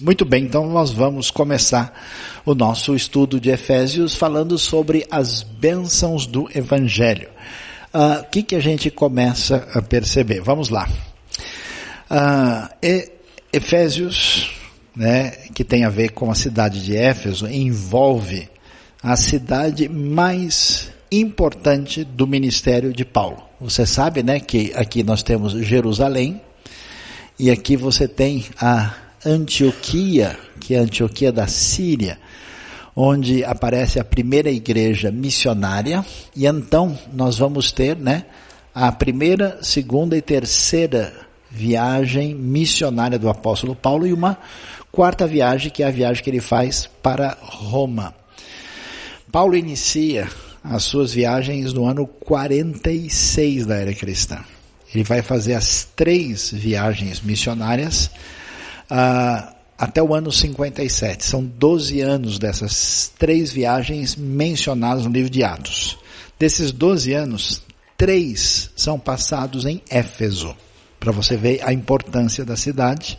Muito bem, então nós vamos começar o nosso estudo de Efésios falando sobre as bênçãos do Evangelho. Uh, o que, que a gente começa a perceber? Vamos lá. Uh, Efésios, né, que tem a ver com a cidade de Éfeso, envolve a cidade mais importante do ministério de Paulo. Você sabe, né, que aqui nós temos Jerusalém e aqui você tem a Antioquia, que é a Antioquia da Síria, onde aparece a primeira igreja missionária, e então nós vamos ter, né, a primeira, segunda e terceira viagem missionária do apóstolo Paulo e uma quarta viagem, que é a viagem que ele faz para Roma. Paulo inicia as suas viagens no ano 46 da era cristã. Ele vai fazer as três viagens missionárias uh, até o ano 57. São 12 anos dessas três viagens mencionadas no livro de Atos. Desses 12 anos, três são passados em Éfeso, para você ver a importância da cidade.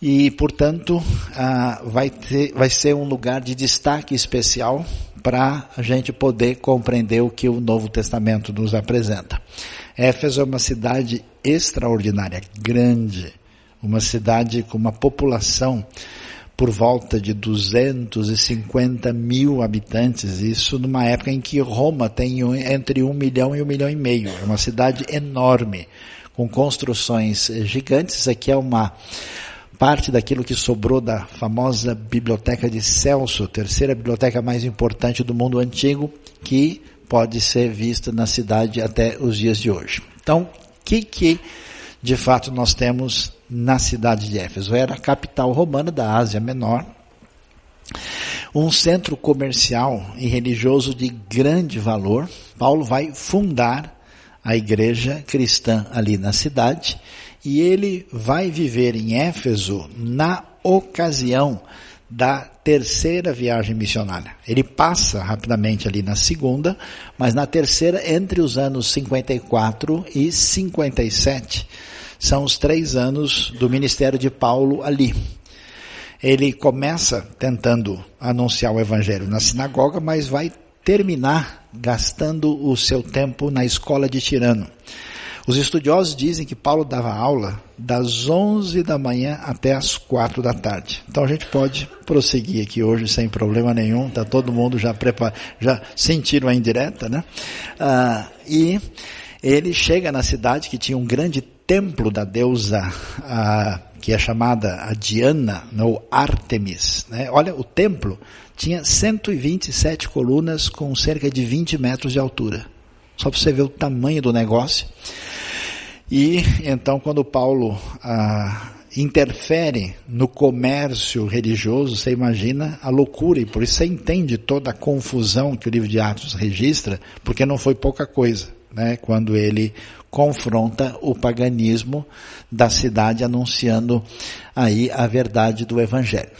E, portanto, uh, vai, ter, vai ser um lugar de destaque especial para a gente poder compreender o que o Novo Testamento nos apresenta. Éfeso é uma cidade extraordinária, grande, uma cidade com uma população por volta de 250 mil habitantes, isso numa época em que Roma tem entre um milhão e um milhão e meio. É uma cidade enorme, com construções gigantes. Aqui é uma parte daquilo que sobrou da famosa biblioteca de Celso, terceira biblioteca mais importante do mundo antigo, que pode ser vista na cidade até os dias de hoje. Então, o que que de fato nós temos na cidade de Éfeso. Era a capital romana da Ásia Menor, um centro comercial e religioso de grande valor. Paulo vai fundar a igreja cristã ali na cidade e ele vai viver em Éfeso na ocasião da terceira viagem missionária. Ele passa rapidamente ali na segunda, mas na terceira, entre os anos 54 e 57, são os três anos do ministério de Paulo ali. Ele começa tentando anunciar o evangelho na sinagoga, mas vai terminar gastando o seu tempo na escola de Tirano. Os estudiosos dizem que Paulo dava aula das 11 da manhã até as 4 da tarde. Então a gente pode prosseguir aqui hoje sem problema nenhum, tá todo mundo já preparado, já sentiram a indireta, né? Ah, e ele chega na cidade que tinha um grande templo da deusa, ah, que é chamada a Diana, ou Artemis. Né? Olha, o templo tinha 127 colunas com cerca de 20 metros de altura. Só para você ver o tamanho do negócio. E então, quando Paulo interfere no comércio religioso, você imagina a loucura, e por isso você entende toda a confusão que o livro de Atos registra, porque não foi pouca coisa, né? Quando ele confronta o paganismo da cidade, anunciando aí a verdade do Evangelho.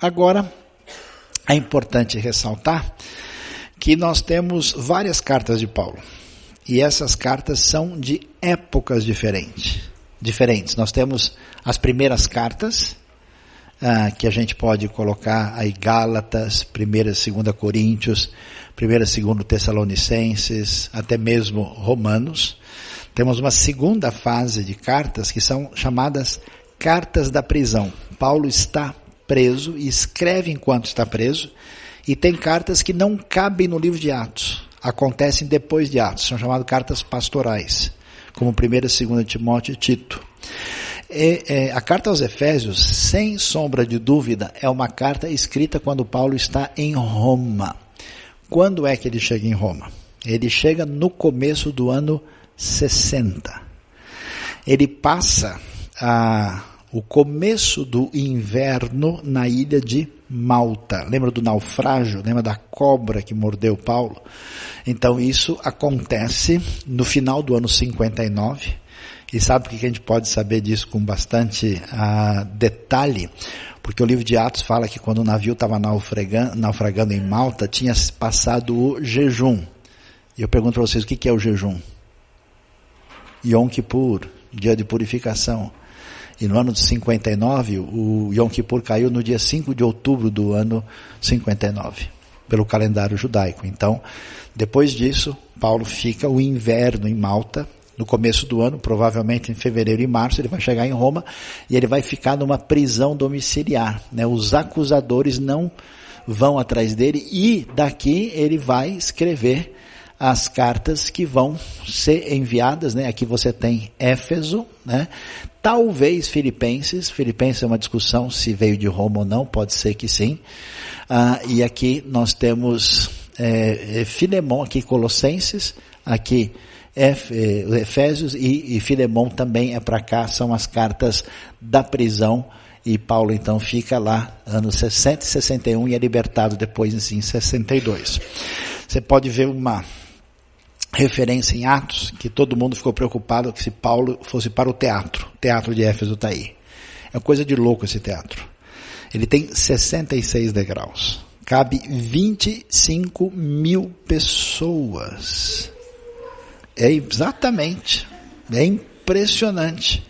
Agora, é importante ressaltar que nós temos várias cartas de Paulo. E essas cartas são de épocas diferentes. Diferentes. Nós temos as primeiras cartas, ah, que a gente pode colocar aí Gálatas, primeira e segunda Coríntios, primeira e segunda Tessalonicenses, até mesmo Romanos. Temos uma segunda fase de cartas que são chamadas cartas da prisão. Paulo está preso e escreve enquanto está preso, e tem cartas que não cabem no livro de Atos, acontecem depois de Atos, são chamadas cartas pastorais, como 1 e 2 Timóteo e Tito. E, é, a carta aos Efésios, sem sombra de dúvida, é uma carta escrita quando Paulo está em Roma. Quando é que ele chega em Roma? Ele chega no começo do ano 60. Ele passa a, o começo do inverno na ilha de Malta. Lembra do naufrágio? Lembra da cobra que mordeu Paulo? Então isso acontece no final do ano 59. E sabe por que a gente pode saber disso com bastante uh, detalhe? Porque o livro de Atos fala que quando o navio estava naufragando em Malta, tinha passado o jejum. E eu pergunto para vocês, o que é o jejum? Yom Kippur, dia de purificação. E no ano de 59, o Yom Kippur caiu no dia 5 de outubro do ano 59, pelo calendário judaico. Então, depois disso, Paulo fica o inverno em Malta, no começo do ano, provavelmente em fevereiro e março, ele vai chegar em Roma e ele vai ficar numa prisão domiciliar. Né? Os acusadores não vão atrás dele e daqui ele vai escrever as cartas que vão ser enviadas, né? Aqui você tem Éfeso, né? Talvez Filipenses, Filipenses é uma discussão se veio de Roma ou não, pode ser que sim. Ah, e aqui nós temos é, Filemão, aqui Colossenses, aqui Efésios e, e Filemão também é para cá, são as cartas da prisão e Paulo então fica lá anos 60 e 61 e é libertado depois em 62. Você pode ver uma referência em Atos que todo mundo ficou preocupado que se Paulo fosse para o teatro. Teatro de Éfeso está aí. É coisa de louco esse teatro. Ele tem 66 degraus. Cabe 25 mil pessoas. É exatamente. É impressionante.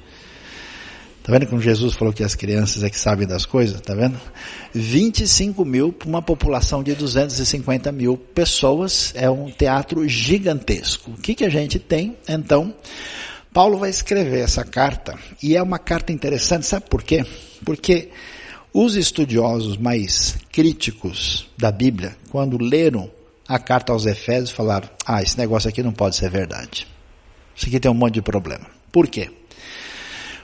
Tá vendo como Jesus falou que as crianças é que sabem das coisas? Tá vendo? 25 mil para uma população de 250 mil pessoas é um teatro gigantesco. O que, que a gente tem? Então, Paulo vai escrever essa carta e é uma carta interessante, sabe por quê? Porque os estudiosos mais críticos da Bíblia, quando leram a carta aos Efésios, falaram: ah, esse negócio aqui não pode ser verdade. Isso aqui tem um monte de problema. Por quê?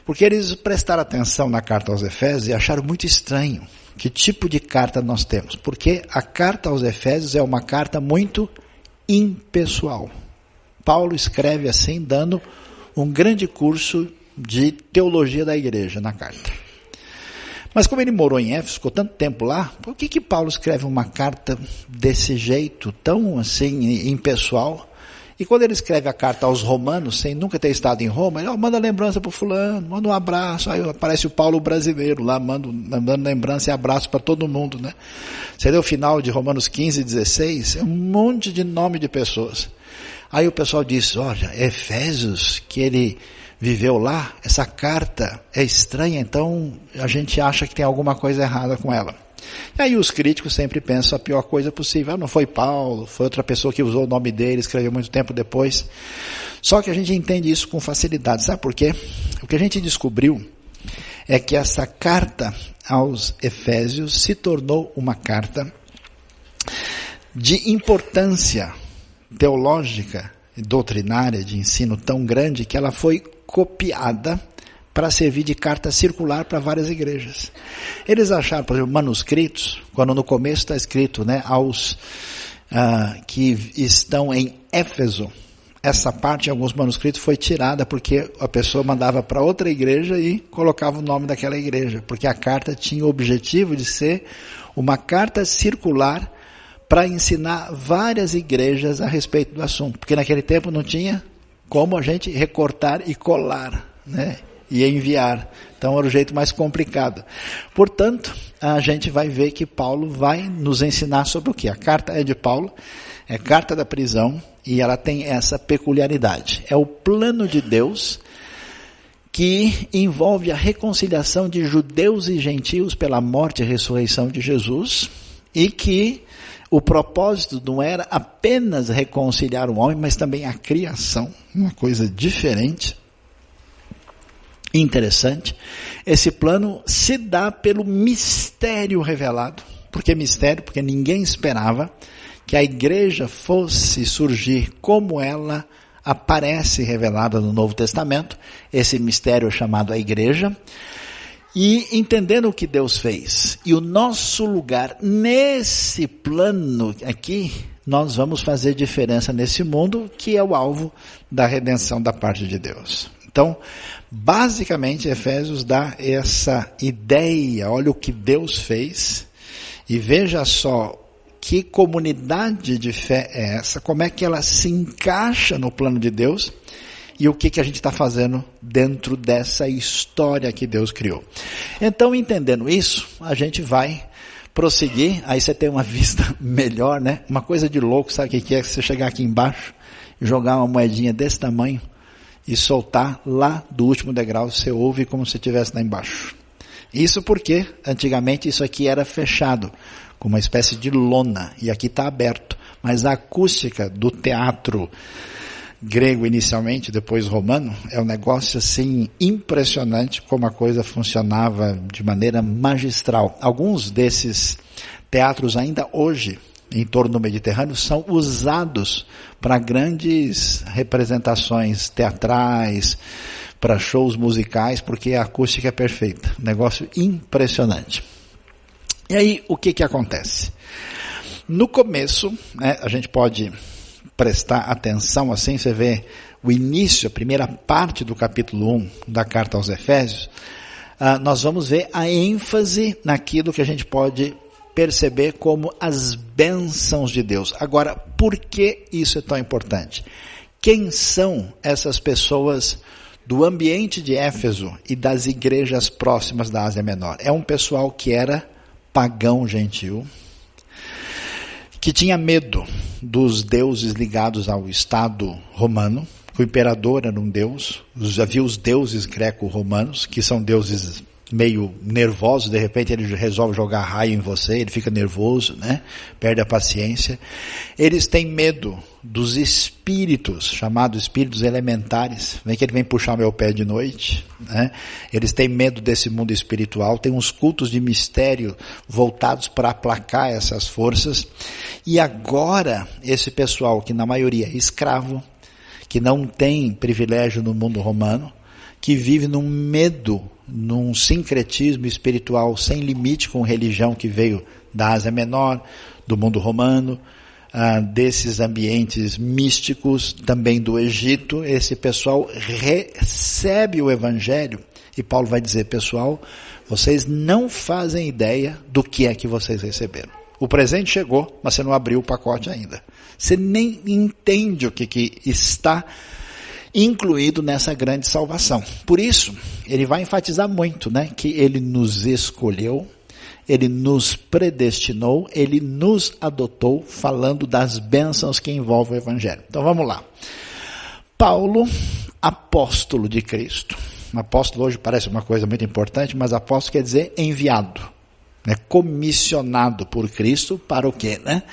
Porque eles prestaram atenção na carta aos Efésios e acharam muito estranho que tipo de carta nós temos. Porque a carta aos Efésios é uma carta muito impessoal. Paulo escreve assim, dando um grande curso de teologia da igreja na carta. Mas como ele morou em Éfeso, ficou tanto tempo lá, por que que Paulo escreve uma carta desse jeito, tão assim impessoal? E quando ele escreve a carta aos romanos, sem nunca ter estado em Roma, ele oh, manda lembrança para fulano, manda um abraço, aí aparece o Paulo brasileiro lá, manda, mandando lembrança e abraço para todo mundo, né? Você lê o final de Romanos 15, 16, é um monte de nome de pessoas. Aí o pessoal diz, olha, Efésios, que ele viveu lá, essa carta é estranha, então a gente acha que tem alguma coisa errada com ela. E aí os críticos sempre pensam a pior coisa possível. Ah, não foi Paulo, foi outra pessoa que usou o nome dele, escreveu muito tempo depois. Só que a gente entende isso com facilidade. Sabe por quê? O que a gente descobriu é que essa carta aos Efésios se tornou uma carta de importância teológica doutrinária de ensino tão grande que ela foi copiada para servir de carta circular para várias igrejas. Eles acharam, por exemplo, manuscritos, quando no começo está escrito, né, aos uh, que estão em Éfeso, essa parte em alguns manuscritos foi tirada porque a pessoa mandava para outra igreja e colocava o nome daquela igreja, porque a carta tinha o objetivo de ser uma carta circular para ensinar várias igrejas a respeito do assunto, porque naquele tempo não tinha como a gente recortar e colar, né? e enviar. Então era o jeito mais complicado. Portanto, a gente vai ver que Paulo vai nos ensinar sobre o que? A carta é de Paulo, é carta da prisão, e ela tem essa peculiaridade. É o plano de Deus que envolve a reconciliação de judeus e gentios pela morte e ressurreição de Jesus, e que o propósito não era apenas reconciliar o homem, mas também a criação, uma coisa diferente interessante. Esse plano se dá pelo mistério revelado. Por que mistério? Porque ninguém esperava que a igreja fosse surgir como ela aparece revelada no Novo Testamento, esse mistério chamado a igreja, e entendendo o que Deus fez e o nosso lugar nesse plano aqui, nós vamos fazer diferença nesse mundo que é o alvo da redenção da parte de Deus. Então, basicamente, Efésios dá essa ideia, olha o que Deus fez, e veja só que comunidade de fé é essa, como é que ela se encaixa no plano de Deus, e o que, que a gente está fazendo dentro dessa história que Deus criou. Então, entendendo isso, a gente vai prosseguir, aí você tem uma vista melhor, né? Uma coisa de louco, sabe o que é? Você chegar aqui embaixo, jogar uma moedinha desse tamanho, e soltar lá do último degrau, você ouve como se estivesse lá embaixo. Isso porque antigamente isso aqui era fechado, com uma espécie de lona, e aqui está aberto. Mas a acústica do teatro grego inicialmente, depois romano, é um negócio assim impressionante como a coisa funcionava de maneira magistral. Alguns desses teatros ainda hoje em torno do Mediterrâneo são usados para grandes representações teatrais, para shows musicais, porque a acústica é perfeita. Negócio impressionante. E aí, o que que acontece? No começo, né, a gente pode prestar atenção assim, você vê o início, a primeira parte do capítulo 1 da carta aos Efésios, uh, nós vamos ver a ênfase naquilo que a gente pode perceber como as bênçãos de Deus. Agora, por que isso é tão importante? Quem são essas pessoas do ambiente de Éfeso e das igrejas próximas da Ásia Menor? É um pessoal que era pagão gentil, que tinha medo dos deuses ligados ao Estado romano, o imperador era um deus, havia os deuses greco-romanos, que são deuses meio nervosos, de repente ele resolve jogar raio em você, ele fica nervoso, né? Perde a paciência. Eles têm medo dos espíritos, chamados espíritos elementares. Vem que ele vem puxar meu pé de noite, né? Eles têm medo desse mundo espiritual, tem uns cultos de mistério voltados para aplacar essas forças. E agora, esse pessoal que na maioria é escravo, que não tem privilégio no mundo romano, que vive num medo num sincretismo espiritual sem limite com religião que veio da Ásia Menor, do mundo romano, ah, desses ambientes místicos, também do Egito, esse pessoal recebe o Evangelho e Paulo vai dizer, pessoal, vocês não fazem ideia do que é que vocês receberam. O presente chegou, mas você não abriu o pacote ainda. Você nem entende o que, que está incluído nessa grande salvação. Por isso, ele vai enfatizar muito, né, que ele nos escolheu, ele nos predestinou, ele nos adotou, falando das bênçãos que envolvem o evangelho. Então vamos lá. Paulo, apóstolo de Cristo. Apóstolo hoje parece uma coisa muito importante, mas apóstolo quer dizer enviado. Né, comissionado por Cristo para o quê? Né?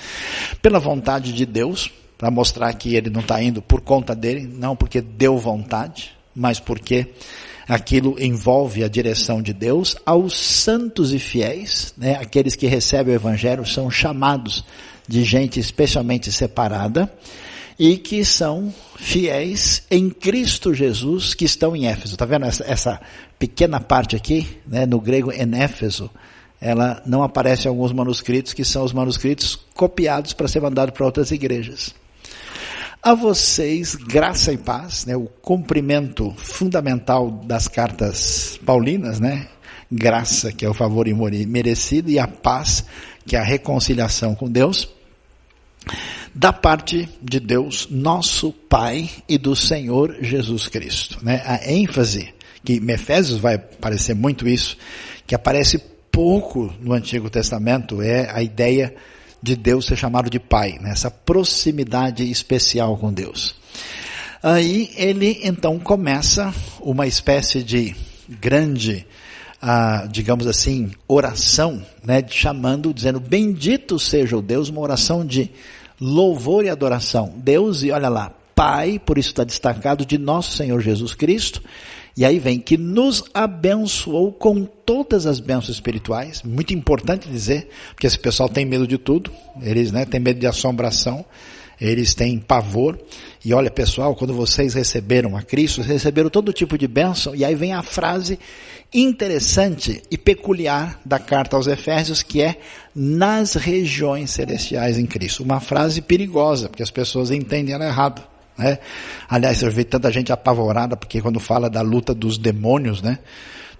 Pela vontade de Deus, para mostrar que ele não está indo por conta dele, não porque deu vontade, mas porque aquilo envolve a direção de Deus. Aos santos e fiéis, né, aqueles que recebem o Evangelho, são chamados de gente especialmente separada e que são fiéis em Cristo Jesus que estão em Éfeso. Está vendo essa, essa, pequena parte aqui, né, no grego em Éfeso? Ela não aparece em alguns manuscritos que são os manuscritos copiados para ser mandado para outras igrejas. A vocês, graça e paz, né, o cumprimento fundamental das cartas paulinas, né? Graça, que é o favor merecido, e a paz, que é a reconciliação com Deus, da parte de Deus, nosso Pai e do Senhor Jesus Cristo. Né? A ênfase, que em Efésios vai aparecer muito isso, que aparece pouco no Antigo Testamento, é a ideia de Deus ser chamado de Pai, né? proximidade especial com Deus. Aí ele então começa uma espécie de grande, ah, digamos assim, oração, né, chamando, dizendo, bendito seja o Deus, uma oração de louvor e adoração. Deus, e olha lá, Pai, por isso está destacado, de nosso Senhor Jesus Cristo, e aí vem que nos abençoou com todas as bênçãos espirituais. Muito importante dizer, porque esse pessoal tem medo de tudo. Eles, né, têm medo de assombração. Eles têm pavor. E olha, pessoal, quando vocês receberam a Cristo, vocês receberam todo tipo de bênção. E aí vem a frase interessante e peculiar da carta aos Efésios, que é nas regiões celestiais em Cristo. Uma frase perigosa, porque as pessoas entendem ela errado. Né? Aliás, eu vi tanta gente apavorada porque quando fala da luta dos demônios, né?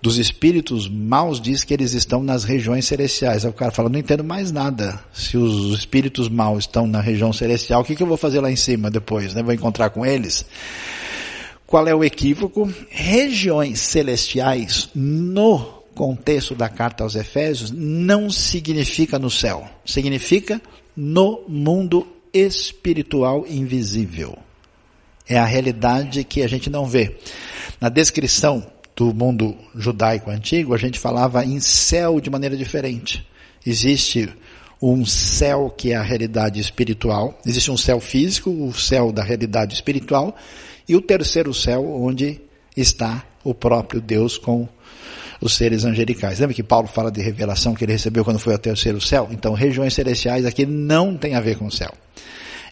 Dos espíritos maus diz que eles estão nas regiões celestiais. Aí o cara fala, não entendo mais nada. Se os espíritos maus estão na região celestial, o que, que eu vou fazer lá em cima depois? Né? Vou encontrar com eles? Qual é o equívoco? Regiões celestiais no contexto da carta aos Efésios não significa no céu, significa no mundo espiritual invisível É a realidade que a gente não vê. Na descrição do mundo judaico antigo, a gente falava em céu de maneira diferente. Existe um céu que é a realidade espiritual, existe um céu físico, o céu da realidade espiritual, e o terceiro céu onde está o próprio Deus com os seres angelicais. Lembra que Paulo fala de revelação que ele recebeu quando foi ao terceiro céu? Então, regiões celestiais aqui não tem a ver com o céu.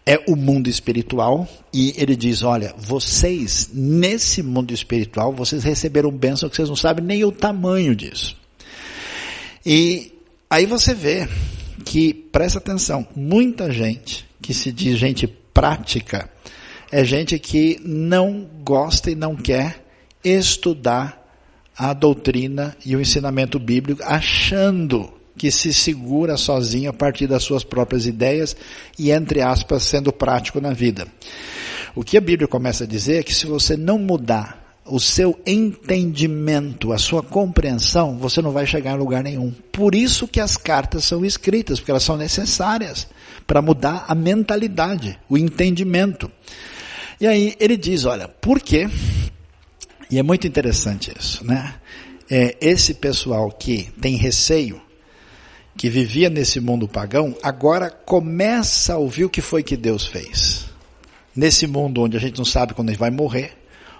É o mundo espiritual e ele diz, olha, vocês, nesse mundo espiritual, vocês receberam bênção que vocês não sabem nem o tamanho disso. E aí você vê que, presta atenção, muita gente que se diz gente prática, é gente que não gosta e não quer estudar a doutrina e o ensinamento bíblico, achando que se segura sozinho a partir das suas próprias ideias e, entre aspas, sendo prático na vida. O que a Bíblia começa a dizer é que se você não mudar o seu entendimento, a sua compreensão, você não vai chegar a lugar nenhum. Por isso que as cartas são escritas, porque elas são necessárias para mudar a mentalidade, o entendimento. E aí ele diz, olha, por quê? E é muito interessante isso, né? É, esse pessoal que tem receio, que vivia nesse mundo pagão, agora começa a ouvir o que foi que Deus fez. Nesse mundo onde a gente não sabe quando gente vai morrer,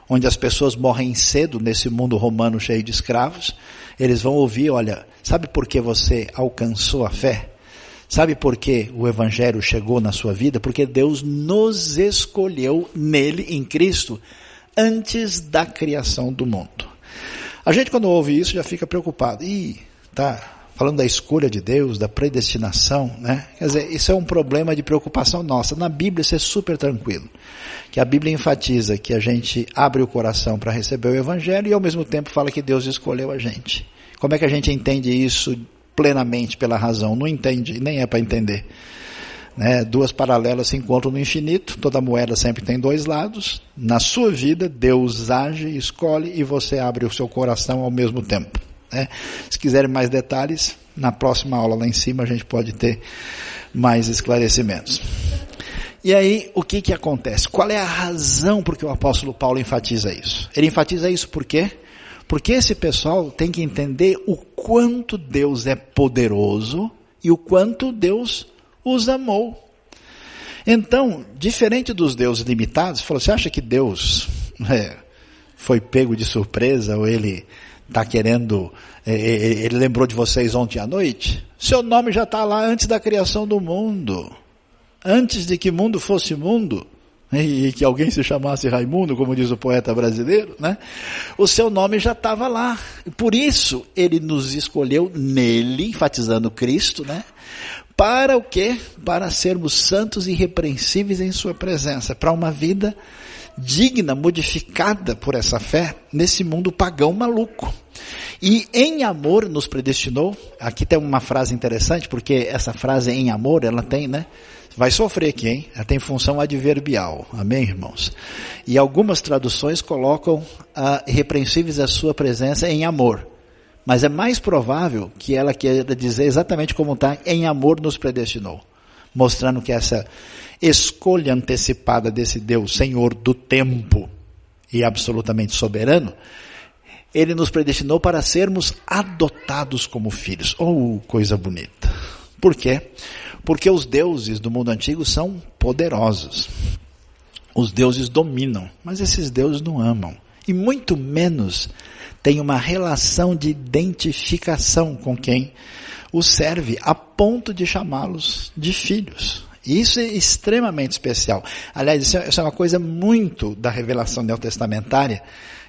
onde as pessoas morrem cedo, nesse mundo romano cheio de escravos, eles vão ouvir, olha, sabe por que você alcançou a fé? Sabe por que o Evangelho chegou na sua vida? Porque Deus nos escolheu nele, em Cristo, antes da criação do mundo. A gente quando ouve isso já fica preocupado. Ih, tá falando da escolha de Deus, da predestinação, né? Quer dizer, isso é um problema de preocupação nossa. Na Bíblia isso é super tranquilo. Que a Bíblia enfatiza que a gente abre o coração para receber o Evangelho e ao mesmo tempo fala que Deus escolheu a gente. Como é que a gente entende isso plenamente pela razão? Não entende, nem é para entender. Né? Duas paralelas se encontram no infinito, toda moeda sempre tem dois lados. Na sua vida, Deus age, escolhe e você abre o seu coração ao mesmo tempo. Né? Se quiserem mais detalhes, na próxima aula lá em cima a gente pode ter mais esclarecimentos. E aí, o que que acontece? Qual é a razão por que o apóstolo Paulo enfatiza isso? Ele enfatiza isso por quê? Porque esse pessoal tem que entender o quanto Deus é poderoso e o quanto Deus os amou. Então, diferente dos deuses limitados, falou, você acha que Deus é, foi pego de surpresa ou ele está querendo, é, é, é, ele lembrou de vocês ontem à noite? Seu nome já está lá antes da criação do mundo. Antes de que mundo fosse mundo, e que alguém se chamasse Raimundo, como diz o poeta brasileiro, né? O seu nome já estava lá. Por isso ele nos escolheu nele, enfatizando Cristo, né? Para o quê? Para sermos santos e irrepreensíveis em sua presença, para uma vida digna, modificada por essa fé nesse mundo pagão maluco. E em amor nos predestinou. Aqui tem uma frase interessante, porque essa frase em amor, ela tem, né? Vai sofrer aqui, hein? Ela tem função adverbial. Amém, irmãos? E algumas traduções colocam ah, repreensíveis a sua presença em amor. Mas é mais provável que ela queira dizer exatamente como está, em amor nos predestinou. Mostrando que essa escolha antecipada desse Deus, Senhor do tempo e absolutamente soberano, ele nos predestinou para sermos adotados como filhos. Oh, coisa bonita. Por quê? Porque os deuses do mundo antigo são poderosos. Os deuses dominam, mas esses deuses não amam. E muito menos têm uma relação de identificação com quem os serve, a ponto de chamá-los de filhos. Isso é extremamente especial. Aliás, é, isso é uma coisa muito da revelação neotestamentária.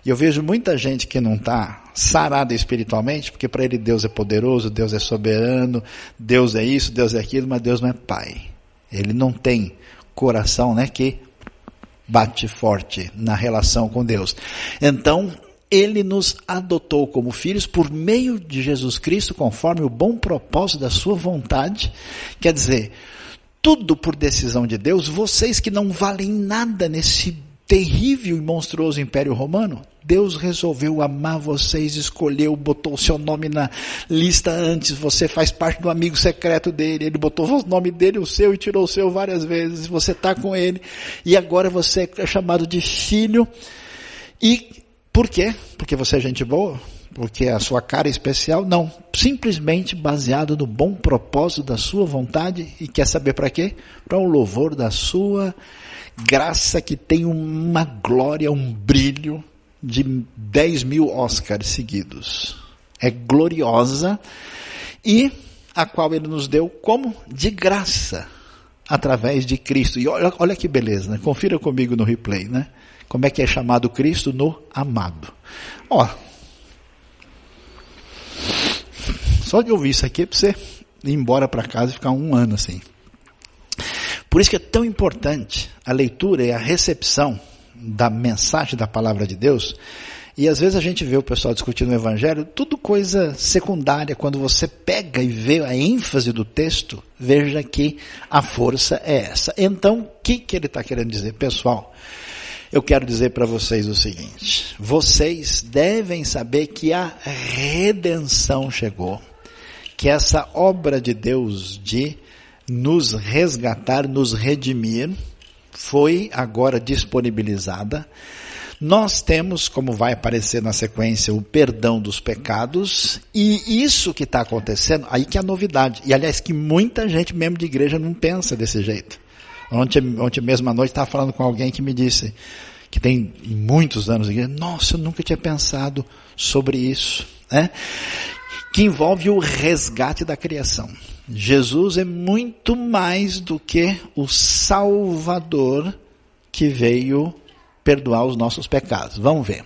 E eu vejo muita gente que não está sarada espiritualmente, porque para ele Deus é poderoso, Deus é soberano, Deus é isso, Deus é aquilo, mas Deus não é pai. Ele não tem coração, né, que bate forte na relação com Deus. Então, ele nos adotou como filhos por meio de Jesus Cristo, conforme o bom propósito da sua vontade. Quer dizer, tudo por decisão de Deus, vocês que não valem nada nesse terrível e monstruoso Império Romano, Deus resolveu amar vocês, escolheu, botou o seu nome na lista antes, você faz parte do amigo secreto dele, ele botou o nome dele, o seu, e tirou o seu várias vezes, você está com ele, e agora você é chamado de filho. E por quê? Porque você é gente boa? Porque a sua cara é especial? Não. Simplesmente baseado no bom propósito da sua vontade, e quer saber para quê? Para o louvor da sua graça que tem uma glória, um brilho de 10 mil Oscars seguidos. É gloriosa e a qual ele nos deu como? De graça, através de Cristo. E olha, olha que beleza, né? Confira comigo no replay, né? Como é que é chamado Cristo no amado. Ó, só de ouvir isso aqui é para você ir embora para casa e ficar um ano assim. Por isso que é tão importante a leitura e a recepção da mensagem da palavra de Deus. E às vezes a gente vê o pessoal discutindo o evangelho, tudo coisa secundária. Quando você pega e vê a ênfase do texto, veja que a força é essa. Então, o que, que ele está querendo dizer? Pessoal, eu quero dizer para vocês o seguinte: vocês devem saber que a redenção chegou, que essa obra de Deus de nos resgatar, nos redimir, foi agora disponibilizada. Nós temos, como vai aparecer na sequência, o perdão dos pecados, e isso que está acontecendo, aí que é a novidade. E aliás, que muita gente mesmo de igreja não pensa desse jeito. Ontem, ontem mesmo à noite estava falando com alguém que me disse, que tem muitos anos de igreja, nossa, eu nunca tinha pensado sobre isso. Né? Que envolve o resgate da criação. Jesus é muito mais do que o Salvador que veio perdoar os nossos pecados. Vamos ver.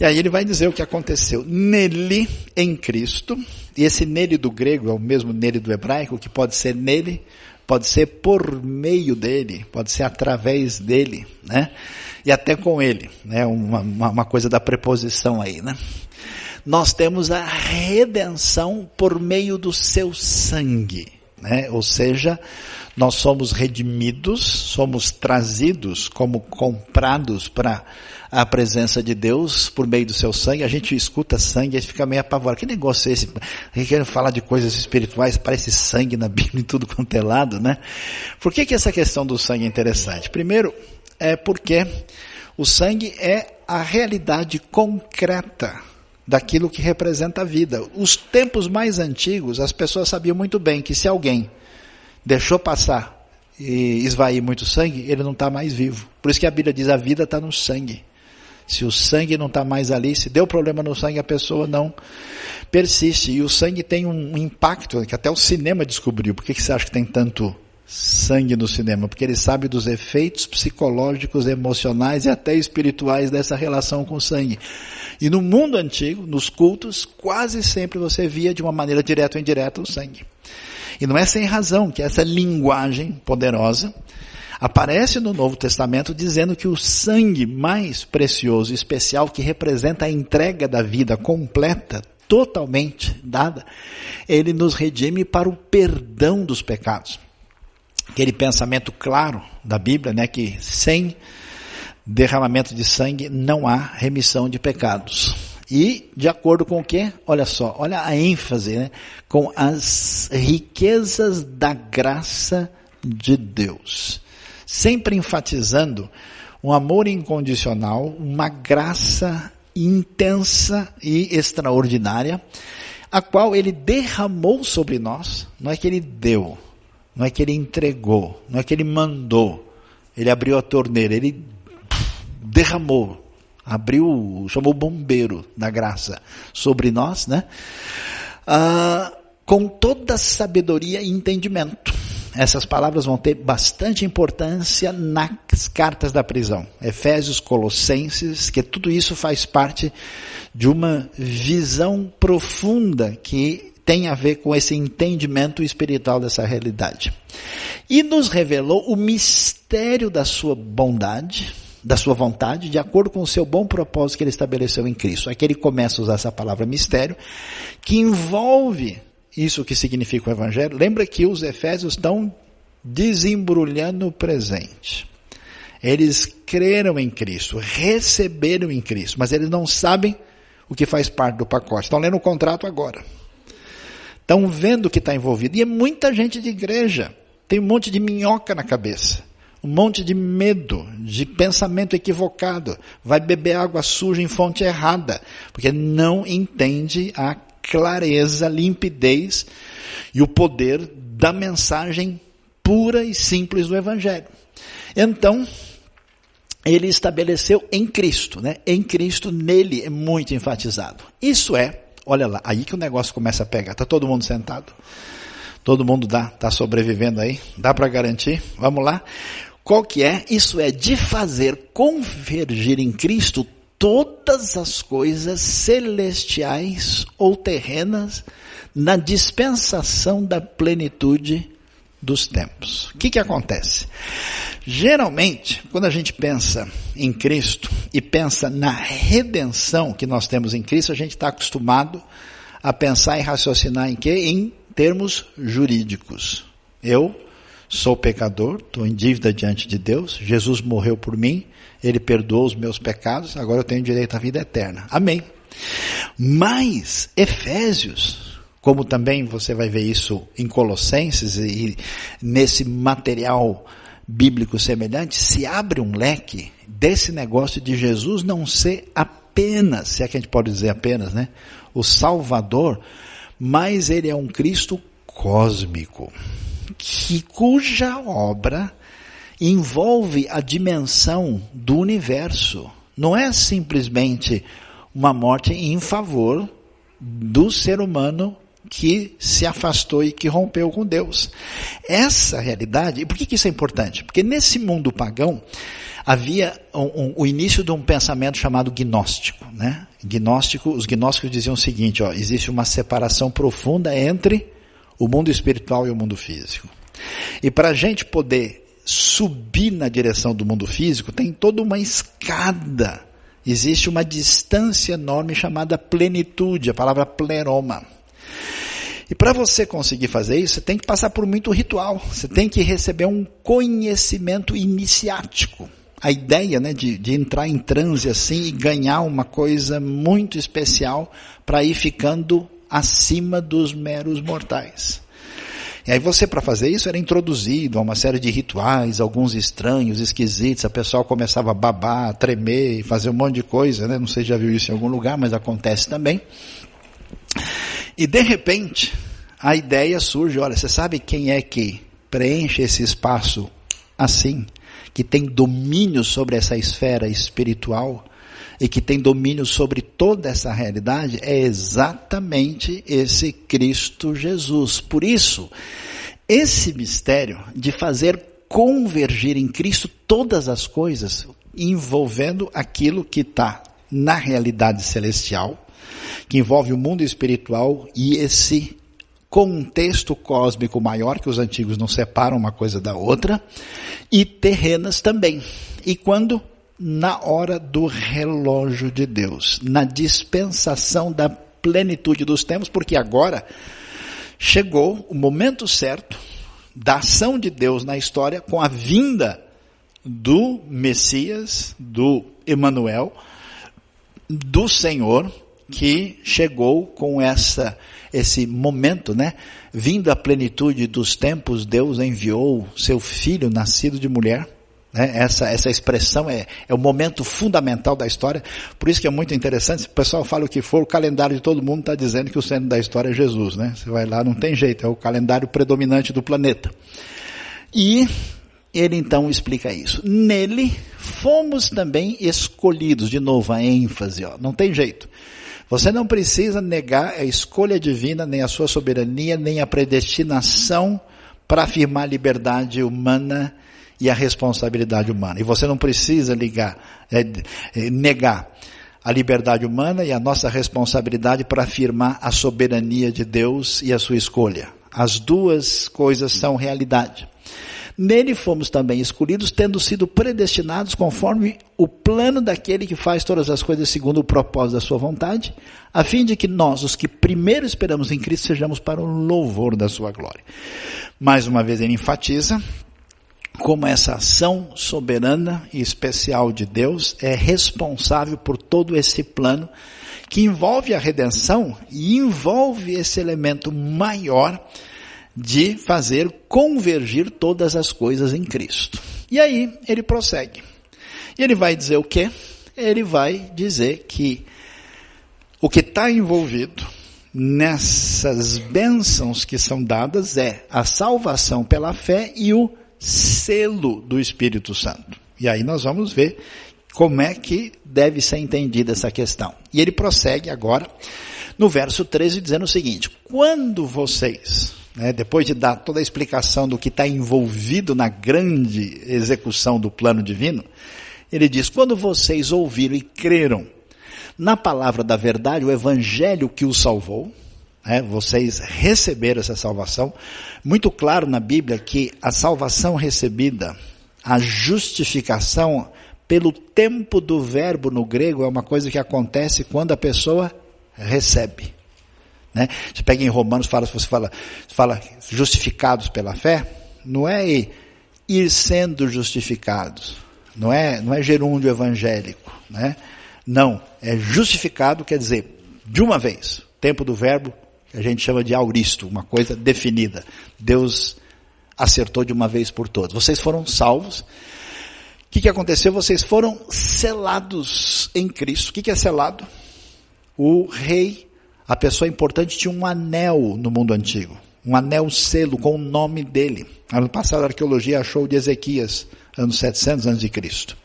E aí ele vai dizer o que aconteceu nele, em Cristo, e esse nele do grego é o mesmo nele do hebraico, que pode ser nele, pode ser por meio dele, pode ser através dele, né? E até com ele, né? Uma, uma coisa da preposição aí, né? nós temos a redenção por meio do seu sangue, né? Ou seja, nós somos redimidos, somos trazidos como comprados para a presença de Deus por meio do seu sangue. A gente escuta sangue e fica meio apavorado. Que negócio é esse? Querendo falar de coisas espirituais, parece sangue na Bíblia e tudo quanto é lado, né? Por que, que essa questão do sangue é interessante? Primeiro, é porque o sangue é a realidade concreta daquilo que representa a vida. Os tempos mais antigos, as pessoas sabiam muito bem que se alguém deixou passar e esvair muito sangue, ele não está mais vivo. Por isso que a Bíblia diz a vida está no sangue. Se o sangue não está mais ali, se deu problema no sangue, a pessoa não persiste. E o sangue tem um impacto que até o cinema descobriu. Por que, que você acha que tem tanto sangue no cinema? Porque ele sabe dos efeitos psicológicos, emocionais e até espirituais dessa relação com o sangue. E no mundo antigo, nos cultos, quase sempre você via de uma maneira direta ou indireta o sangue. E não é sem razão que essa linguagem poderosa aparece no Novo Testamento dizendo que o sangue mais precioso e especial que representa a entrega da vida completa, totalmente dada, ele nos redime para o perdão dos pecados. Aquele pensamento claro da Bíblia, né, que sem derramamento de sangue, não há remissão de pecados. E, de acordo com o que? Olha só, olha a ênfase, né? Com as riquezas da graça de Deus. Sempre enfatizando um amor incondicional, uma graça intensa e extraordinária, a qual ele derramou sobre nós, não é que ele deu, não é que ele entregou, não é que ele mandou, ele abriu a torneira, ele derramou, abriu, chamou o bombeiro da graça sobre nós, né? Ah, com toda sabedoria e entendimento. Essas palavras vão ter bastante importância nas cartas da prisão. Efésios, Colossenses, que tudo isso faz parte de uma visão profunda que tem a ver com esse entendimento espiritual dessa realidade. E nos revelou o mistério da sua bondade, da sua vontade, de acordo com o seu bom propósito que ele estabeleceu em Cristo. Aqui ele começa a usar essa palavra mistério, que envolve isso que significa o Evangelho. Lembra que os Efésios estão desembrulhando o presente. Eles creram em Cristo, receberam em Cristo, mas eles não sabem o que faz parte do pacote. Estão lendo o contrato agora. Estão vendo o que está envolvido. E é muita gente de igreja. Tem um monte de minhoca na cabeça. Um monte de medo, de pensamento equivocado. Vai beber água suja em fonte errada. Porque não entende a clareza, limpidez e o poder da mensagem pura e simples do Evangelho. Então, ele estabeleceu em Cristo, né? Em Cristo, nele é muito enfatizado. Isso é, olha lá, aí que o negócio começa a pegar. Tá todo mundo sentado? Todo mundo dá, tá sobrevivendo aí? Dá para garantir? Vamos lá. Qual que é? Isso é de fazer convergir em Cristo todas as coisas celestiais ou terrenas na dispensação da plenitude dos tempos. O que que acontece? Geralmente, quando a gente pensa em Cristo e pensa na redenção que nós temos em Cristo, a gente está acostumado a pensar e raciocinar em quê? Em termos jurídicos. Eu sou pecador, estou em dívida diante de Deus, Jesus morreu por mim, Ele perdoou os meus pecados, agora eu tenho direito à vida eterna. Amém. Mas, Efésios, como também você vai ver isso em Colossenses e nesse material bíblico semelhante, se abre um leque desse negócio de Jesus não ser apenas, se é que a gente pode dizer apenas, né? O Salvador, mas ele é um Cristo cósmico, que, cuja obra envolve a dimensão do universo. Não é simplesmente uma morte em favor do ser humano que se afastou e que rompeu com Deus. Essa realidade, e por que, isso é importante? Porque nesse mundo pagão havia um, um, o início de um pensamento chamado gnóstico. Né? Gnóstico, os gnósticos diziam o seguinte: ó, existe uma separação profunda entre o mundo espiritual e o mundo físico. E para a gente poder subir na direção do mundo físico, tem toda uma escada. Existe uma distância enorme chamada plenitude, a palavra pleroma. E para você conseguir fazer isso, você tem que passar por muito ritual. Você tem que receber um conhecimento iniciático. A ideia né, de, de entrar em transe assim e ganhar uma coisa muito especial para ir ficando acima dos meros mortais. E aí você, para fazer isso, era introduzido a uma série de rituais, alguns estranhos, esquisitos, a pessoa começava a babar, a tremer, fazer um monte de coisa, né? Não sei se já viu isso em algum lugar, mas acontece também. E de repente, a ideia surge, olha, você sabe quem é que preenche esse espaço assim, que tem domínio sobre essa esfera espiritual e que tem domínio sobre toda essa realidade é exatamente esse Cristo Jesus. Por isso, esse mistério de fazer convergir em Cristo todas as coisas, envolvendo aquilo que está na realidade celestial, que envolve o mundo espiritual e esse contexto cósmico maior, que os antigos não separam uma coisa da outra, e terrenas também. E quando? Na hora do relógio de Deus, na dispensação da plenitude dos tempos, porque agora chegou o momento certo da ação de Deus na história com a vinda do Messias, do Emanuel, do Senhor, que chegou com essa esse momento, né? Vindo à plenitude dos tempos, Deus enviou seu filho nascido de mulher. Né? Essa, essa expressão é, é o momento fundamental da história. Por isso que é muito interessante. O pessoal fala o que for, o calendário de todo mundo está dizendo que o centro da história é Jesus. Né? Você vai lá, não tem jeito, é o calendário predominante do planeta. E ele então explica isso. Nele fomos também escolhidos, de novo a ênfase, ó, não tem jeito. Você não precisa negar a escolha divina, nem a sua soberania, nem a predestinação para afirmar a liberdade humana e a responsabilidade humana. E você não precisa ligar, é, é, negar a liberdade humana e a nossa responsabilidade para afirmar a soberania de Deus e a sua escolha. As duas coisas são realidade. Nele fomos também escolhidos, tendo sido predestinados conforme o plano daquele que faz todas as coisas segundo o propósito da sua vontade, a fim de que nós, os que primeiro esperamos em Cristo, sejamos para o louvor da sua glória. Mais uma vez ele enfatiza como essa ação soberana e especial de Deus é responsável por todo esse plano que envolve a redenção e envolve esse elemento maior de fazer convergir todas as coisas em Cristo. E aí ele prossegue. E ele vai dizer o quê? Ele vai dizer que o que está envolvido nessas bênçãos que são dadas é a salvação pela fé e o selo do Espírito Santo. E aí nós vamos ver como é que deve ser entendida essa questão. E ele prossegue agora no verso 13 dizendo o seguinte: quando vocês, né, depois de dar toda a explicação do que está envolvido na grande execução do plano divino, ele diz: quando vocês ouviram e creram na palavra da verdade, o evangelho que os salvou, né, vocês receberam essa salvação. Muito claro na Bíblia que a salvação recebida, a justificação pelo tempo do verbo no grego é uma coisa que acontece quando a pessoa recebe. Né? Você pega em Romanos, fala, você fala, fala justificados pela fé, não é ir sendo justificados, não é, não é gerúndio evangélico, né? Não, é justificado, quer dizer, de uma vez. Tempo do verbo, que a gente chama de auristo, uma coisa definida. Deus acertou de uma vez por todas. Vocês foram salvos. O que, que aconteceu? Vocês foram selados em Cristo. O que, que é selado? O rei, a pessoa importante, tinha um anel no mundo antigo. Um anel selo com o nome dele. Ano passado a arqueologia achou de Ezequias, anos 700 antes de Cristo.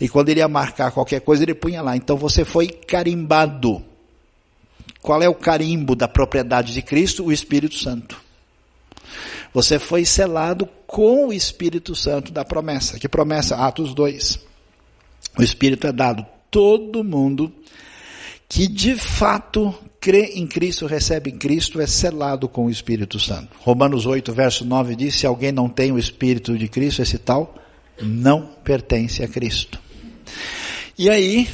E quando ele ia marcar qualquer coisa, ele punha lá. Então você foi carimbado. Qual é o carimbo da propriedade de Cristo? O Espírito Santo. Você foi selado com o Espírito Santo da promessa. Que promessa? Atos 2. O Espírito é dado. Todo mundo que de fato crê em Cristo, recebe em Cristo, é selado com o Espírito Santo. Romanos 8, verso 9 diz: se alguém não tem o Espírito de Cristo, esse tal não pertence a Cristo. E aí,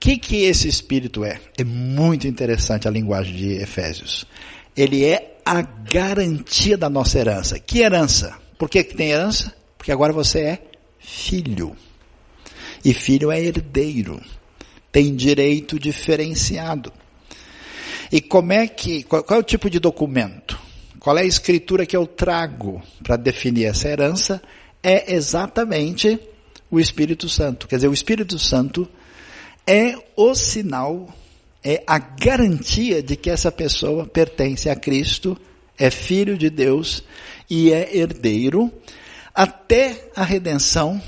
que, que esse espírito é? É muito interessante a linguagem de Efésios. Ele é a garantia da nossa herança. Que herança? Por que, que tem herança? Porque agora você é filho. E filho é herdeiro. Tem direito diferenciado. E como é que, qual, qual é o tipo de documento? Qual é a escritura que eu trago para definir essa herança? É exatamente o Espírito Santo. Quer dizer, o Espírito Santo é o sinal, é a garantia de que essa pessoa pertence a Cristo, é filho de Deus e é herdeiro até a redenção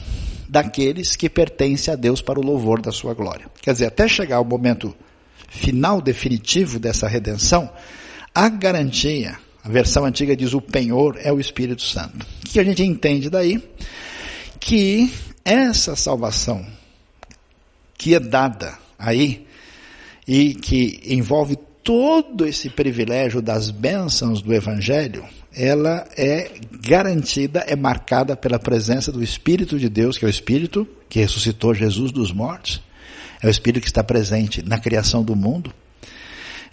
daqueles que pertencem a Deus para o louvor da sua glória. Quer dizer, até chegar ao momento final definitivo dessa redenção, a garantia, a versão antiga diz o penhor é o Espírito Santo. O que a gente entende daí? Que essa salvação que é dada aí e que envolve todo esse privilégio das bênçãos do Evangelho, ela é garantida, é marcada pela presença do Espírito de Deus, que é o Espírito que ressuscitou Jesus dos mortos, é o Espírito que está presente na criação do mundo,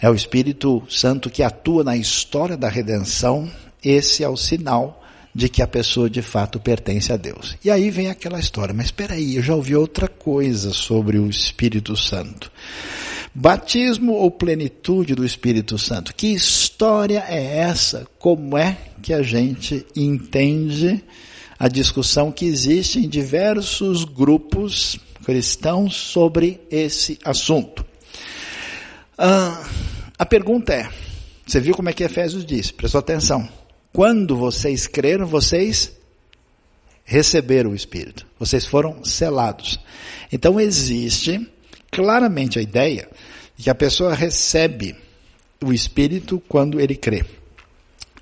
é o Espírito Santo que atua na história da redenção, esse é o sinal de que a pessoa de fato pertence a Deus. E aí vem aquela história, mas espera aí, eu já ouvi outra coisa sobre o Espírito Santo. Batismo ou plenitude do Espírito Santo? Que história é essa? Como é que a gente entende a discussão que existe em diversos grupos cristãos sobre esse assunto? Ah, a pergunta é, você viu como é que Efésios diz? Prestou atenção. Quando vocês creram, vocês receberam o Espírito. Vocês foram selados. Então existe claramente a ideia de que a pessoa recebe o Espírito quando ele crê.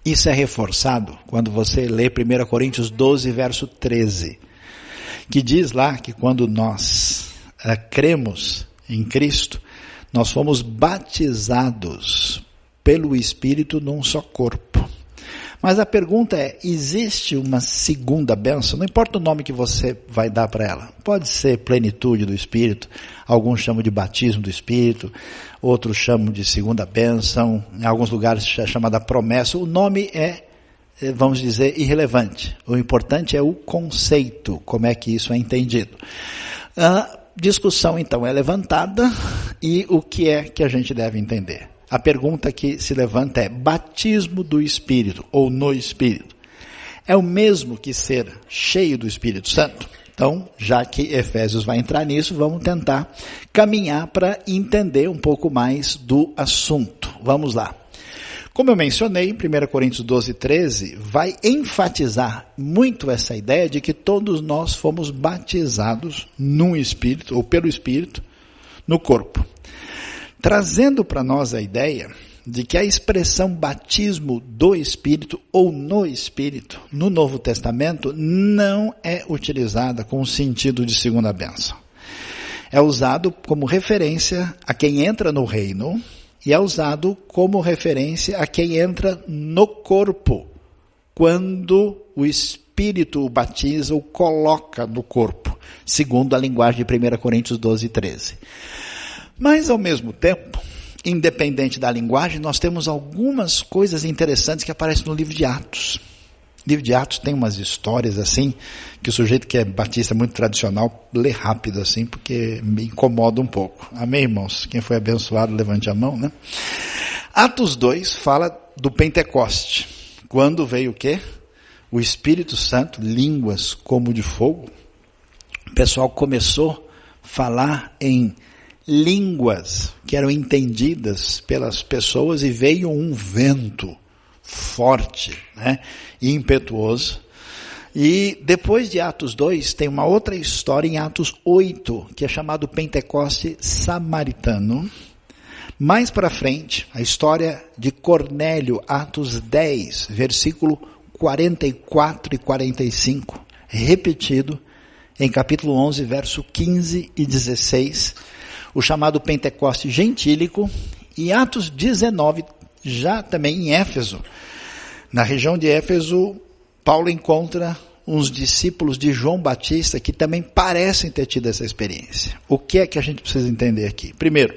Isso é reforçado quando você lê 1 Coríntios 12, verso 13, que diz lá que quando nós uh, cremos em Cristo, nós fomos batizados pelo Espírito num só corpo. Mas a pergunta é: existe uma segunda bênção? Não importa o nome que você vai dar para ela. Pode ser plenitude do Espírito, alguns chamam de batismo do Espírito, outros chamam de segunda bênção, em alguns lugares é chamada promessa. O nome é eh, vamos dizer, irrelevante. O importante é o conceito, como é que isso é entendido. A discussão, então, é levantada e o que é que a gente deve entender? A pergunta que se levanta é: batismo do Espírito ou no Espírito é o mesmo que ser cheio do Espírito Santo? Então, já que Efésios vai entrar nisso, vamos tentar caminhar para entender um pouco mais do assunto. Vamos lá. Como eu mencionei, 1 Coríntios 12, 13 vai enfatizar muito essa ideia de que todos nós fomos batizados no Espírito, ou pelo Espírito, no corpo. Trazendo para nós a ideia de que a expressão batismo do Espírito ou no Espírito, no Novo Testamento, não é utilizada com o sentido de segunda bênção. É usado como referência a quem entra no reino e é usado como referência a quem entra no corpo, quando o Espírito o batiza ou coloca no corpo, segundo a linguagem de 1 Coríntios 12, 13. Mas, ao mesmo tempo, independente da linguagem, nós temos algumas coisas interessantes que aparecem no livro de Atos. O livro de Atos tem umas histórias assim, que o sujeito que é batista muito tradicional lê rápido assim, porque me incomoda um pouco. Amém, irmãos? Quem foi abençoado, levante a mão, né? Atos 2 fala do Pentecoste. Quando veio o quê? O Espírito Santo, línguas como de fogo. O pessoal começou a falar em línguas que eram entendidas pelas pessoas e veio um vento forte, né, e impetuoso. E depois de Atos 2, tem uma outra história em Atos 8, que é chamado Pentecoste Samaritano. Mais para frente, a história de Cornélio, Atos 10, versículo 44 e 45, repetido em capítulo 11, verso 15 e 16, o chamado Pentecoste gentílico, e Atos 19, já também em Éfeso. Na região de Éfeso, Paulo encontra uns discípulos de João Batista que também parecem ter tido essa experiência. O que é que a gente precisa entender aqui? Primeiro,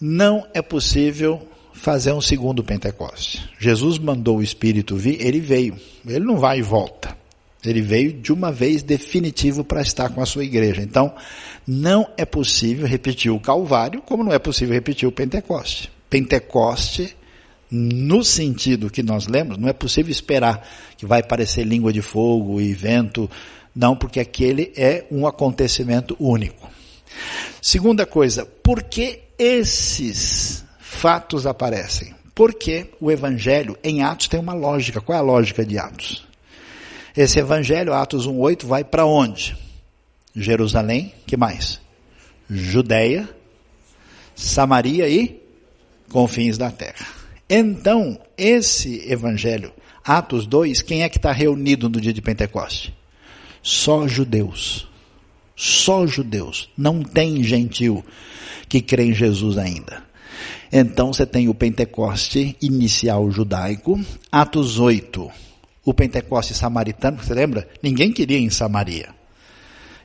não é possível fazer um segundo Pentecoste. Jesus mandou o Espírito vir, ele veio. Ele não vai e volta. Ele veio de uma vez definitivo para estar com a sua igreja. Então, não é possível repetir o Calvário, como não é possível repetir o Pentecoste. Pentecoste, no sentido que nós lemos, não é possível esperar que vai parecer língua de fogo e vento, não, porque aquele é um acontecimento único. Segunda coisa, por que esses fatos aparecem? Porque o evangelho em Atos tem uma lógica. Qual é a lógica de Atos? Esse evangelho, Atos 1:8, vai para onde? Jerusalém, que mais? Judeia, Samaria e confins da terra. Então, esse evangelho, Atos 2, quem é que está reunido no dia de Pentecoste? Só judeus. Só judeus. Não tem gentil que crê em Jesus ainda. Então você tem o Pentecoste inicial judaico, Atos 8, o Pentecoste samaritano, você lembra? Ninguém queria ir em Samaria.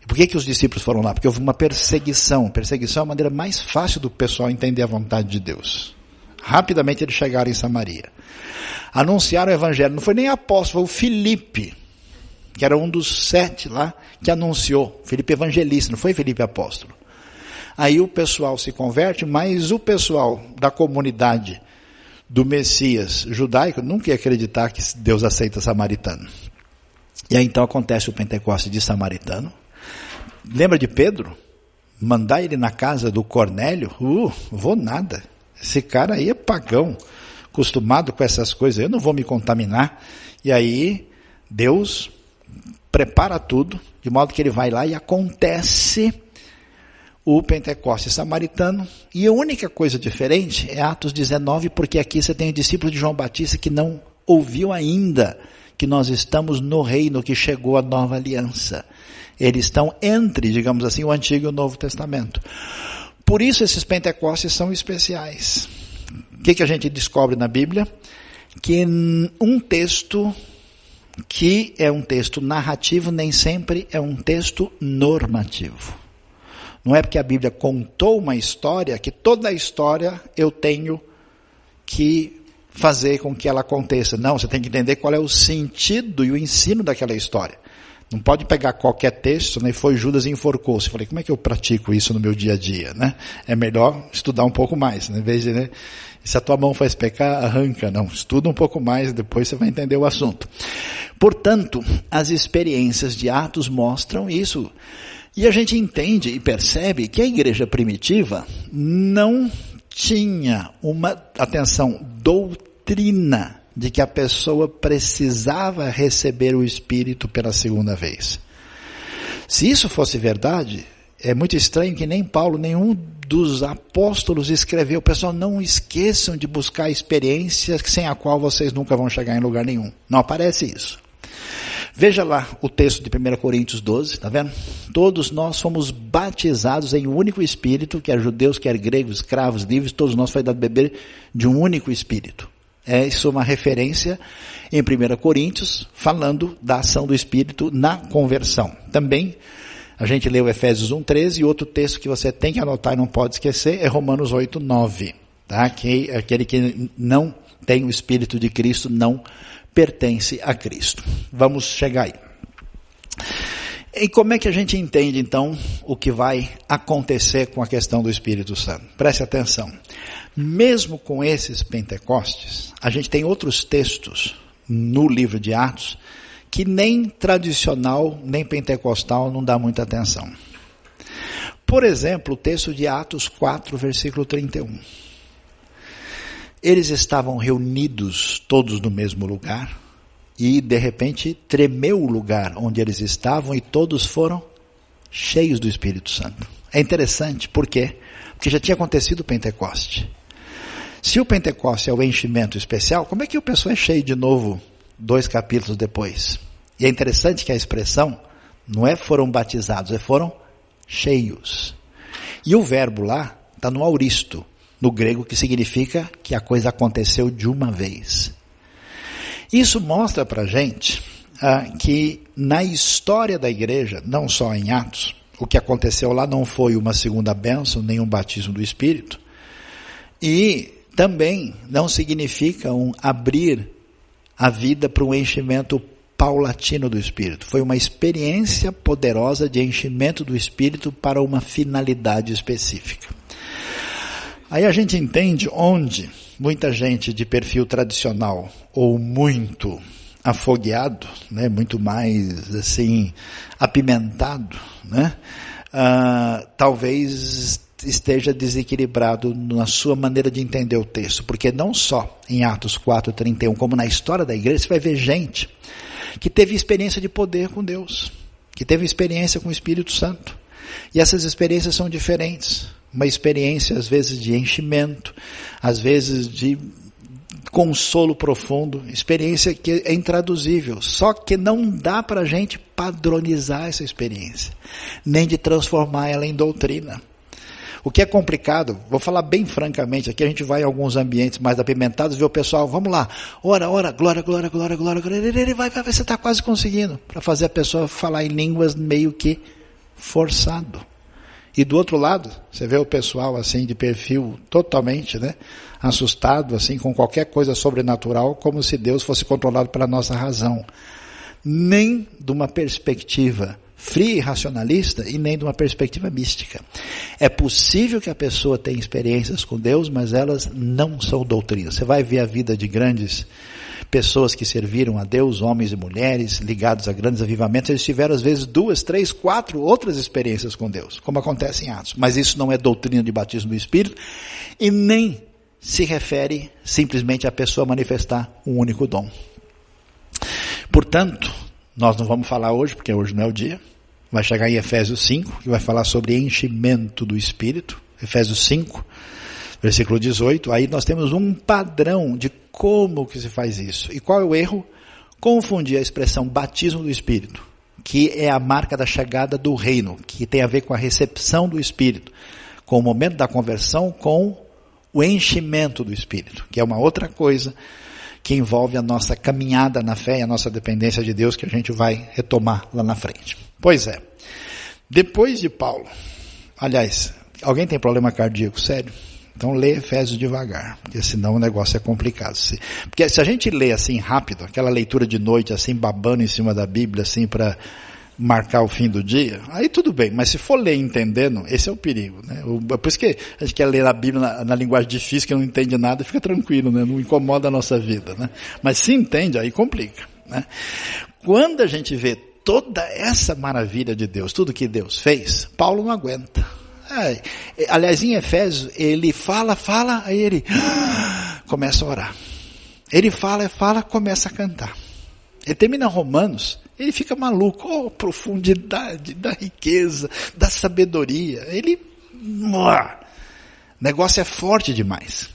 Por que, que os discípulos foram lá? Porque houve uma perseguição. Perseguição é a maneira mais fácil do pessoal entender a vontade de Deus. Rapidamente eles chegaram em Samaria. Anunciaram o evangelho. Não foi nem apóstolo, foi o Filipe, que era um dos sete lá, que anunciou. Filipe evangelista, não foi Filipe apóstolo. Aí o pessoal se converte, mas o pessoal da comunidade do Messias judaico nunca ia acreditar que Deus aceita samaritano. E aí então acontece o Pentecoste de samaritano. Lembra de Pedro? Mandar ele na casa do Cornélio? Uh, vou nada. Esse cara aí é pagão, acostumado com essas coisas, eu não vou me contaminar. E aí Deus prepara tudo, de modo que ele vai lá e acontece o Pentecoste samaritano. E a única coisa diferente é Atos 19, porque aqui você tem o discípulo de João Batista que não ouviu ainda que nós estamos no reino que chegou a nova aliança. Eles estão entre, digamos assim, o Antigo e o Novo Testamento. Por isso esses Pentecostes são especiais. O que, que a gente descobre na Bíblia? Que um texto que é um texto narrativo nem sempre é um texto normativo. Não é porque a Bíblia contou uma história que toda a história eu tenho que fazer com que ela aconteça. Não, você tem que entender qual é o sentido e o ensino daquela história. Não pode pegar qualquer texto, né? Foi Judas e enforcou-se. Falei, como é que eu pratico isso no meu dia a dia, né? É melhor estudar um pouco mais, né? Em vez de, né? Se a tua mão faz pecar, arranca. Não, estuda um pouco mais, depois você vai entender o assunto. Portanto, as experiências de Atos mostram isso. E a gente entende e percebe que a igreja primitiva não tinha uma, atenção, doutrina de que a pessoa precisava receber o Espírito pela segunda vez. Se isso fosse verdade, é muito estranho que nem Paulo, nenhum dos apóstolos escreveu, pessoal, não esqueçam de buscar experiências sem a qual vocês nunca vão chegar em lugar nenhum. Não aparece isso. Veja lá o texto de 1 Coríntios 12, tá vendo? Todos nós fomos batizados em um único espírito, quer judeus, quer gregos, escravos, livres, todos nós foi dado beber de um único espírito. É isso uma referência em 1 Coríntios, falando da ação do Espírito na conversão. Também a gente leu Efésios 1,13 e outro texto que você tem que anotar e não pode esquecer é Romanos 8,9. Tá? Que aquele que não tem o Espírito de Cristo não pertence a Cristo. Vamos chegar aí. E como é que a gente entende então o que vai acontecer com a questão do Espírito Santo? Preste atenção. Mesmo com esses Pentecostes, a gente tem outros textos no livro de Atos que nem tradicional, nem pentecostal não dá muita atenção. Por exemplo, o texto de Atos 4, versículo 31. Eles estavam reunidos todos no mesmo lugar e de repente tremeu o lugar onde eles estavam e todos foram cheios do Espírito Santo. É interessante, por quê? Porque já tinha acontecido o Pentecoste. Se o Pentecoste é o enchimento especial, como é que o pessoal é cheio de novo dois capítulos depois? E é interessante que a expressão não é foram batizados, é foram cheios. E o verbo lá está no auristo, no grego, que significa que a coisa aconteceu de uma vez. Isso mostra para gente ah, que na história da igreja, não só em Atos, o que aconteceu lá não foi uma segunda bênção, nem um batismo do Espírito, e também não significa um abrir a vida para um enchimento paulatino do Espírito. Foi uma experiência poderosa de enchimento do Espírito para uma finalidade específica. Aí a gente entende onde muita gente de perfil tradicional ou muito afogueado, né, muito mais assim apimentado, né, uh, talvez esteja desequilibrado na sua maneira de entender o texto, porque não só em Atos 4:31, como na história da igreja, você vai ver gente que teve experiência de poder com Deus, que teve experiência com o Espírito Santo. E essas experiências são diferentes. Uma experiência às vezes de enchimento, às vezes de consolo profundo, experiência que é intraduzível, só que não dá para a gente padronizar essa experiência, nem de transformar ela em doutrina. O que é complicado, vou falar bem francamente, aqui a gente vai em alguns ambientes mais apimentados, vê o pessoal, vamos lá, ora, ora, glória, glória, glória, glória, glória, vai, vai, vai, você está quase conseguindo, para fazer a pessoa falar em línguas meio que forçado. E do outro lado, você vê o pessoal assim de perfil totalmente, né, assustado assim com qualquer coisa sobrenatural, como se Deus fosse controlado pela nossa razão. Nem de uma perspectiva fria e racionalista e nem de uma perspectiva mística. É possível que a pessoa tenha experiências com Deus, mas elas não são doutrinas. Você vai ver a vida de grandes pessoas que serviram a Deus, homens e mulheres ligados a grandes avivamentos, eles tiveram às vezes duas, três, quatro outras experiências com Deus, como acontece em Atos. Mas isso não é doutrina de batismo do Espírito e nem se refere simplesmente à pessoa manifestar um único dom. Portanto, nós não vamos falar hoje, porque hoje não é o dia. Vai chegar em Efésios 5, que vai falar sobre enchimento do Espírito. Efésios 5, versículo 18. Aí nós temos um padrão de como que se faz isso. E qual é o erro? Confundir a expressão batismo do Espírito, que é a marca da chegada do reino, que tem a ver com a recepção do Espírito, com o momento da conversão, com o enchimento do Espírito, que é uma outra coisa que envolve a nossa caminhada na fé e a nossa dependência de Deus, que a gente vai retomar lá na frente. Pois é, depois de Paulo, aliás, alguém tem problema cardíaco sério? Então lê Efésios devagar, porque senão o negócio é complicado. Porque se a gente lê assim rápido, aquela leitura de noite assim babando em cima da Bíblia assim para marcar o fim do dia, aí tudo bem. Mas se for ler entendendo, esse é o perigo, né? É por isso que a gente quer ler a Bíblia na, na, linguagem difícil, que não entende nada, fica tranquilo, né? Não incomoda a nossa vida, né? Mas se entende, aí complica, né? Quando a gente vê toda essa maravilha de Deus, tudo que Deus fez, Paulo não aguenta. É, aliás, em Efésios, ele fala, fala, aí ele começa a orar. Ele fala, fala, começa a cantar. Ele termina Romanos, ele fica maluco. Oh, profundidade da riqueza, da sabedoria. Ele. O negócio é forte demais.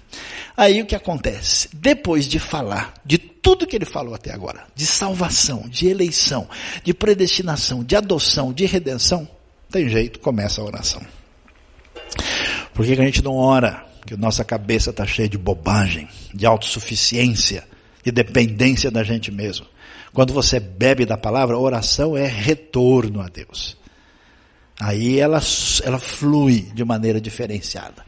Aí o que acontece? Depois de falar de tudo que ele falou até agora, de salvação, de eleição, de predestinação, de adoção, de redenção, tem jeito, começa a oração. Por que, que a gente não ora? Porque nossa cabeça está cheia de bobagem, de autossuficiência, de dependência da gente mesmo. Quando você bebe da palavra, oração é retorno a Deus. Aí ela, ela flui de maneira diferenciada.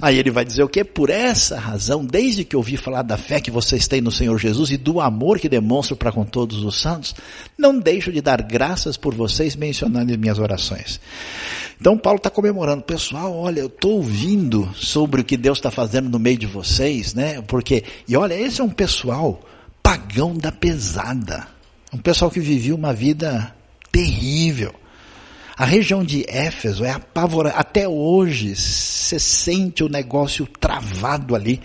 Aí ele vai dizer o que? Por essa razão, desde que ouvi falar da fé que vocês têm no Senhor Jesus e do amor que demonstro para com todos os santos, não deixo de dar graças por vocês mencionando em minhas orações. Então Paulo está comemorando, pessoal, olha, eu estou ouvindo sobre o que Deus está fazendo no meio de vocês, né? Porque, e olha, esse é um pessoal pagão da pesada. Um pessoal que vivia uma vida terrível. A região de Éfeso é apavorada. Até hoje, você sente o negócio travado ali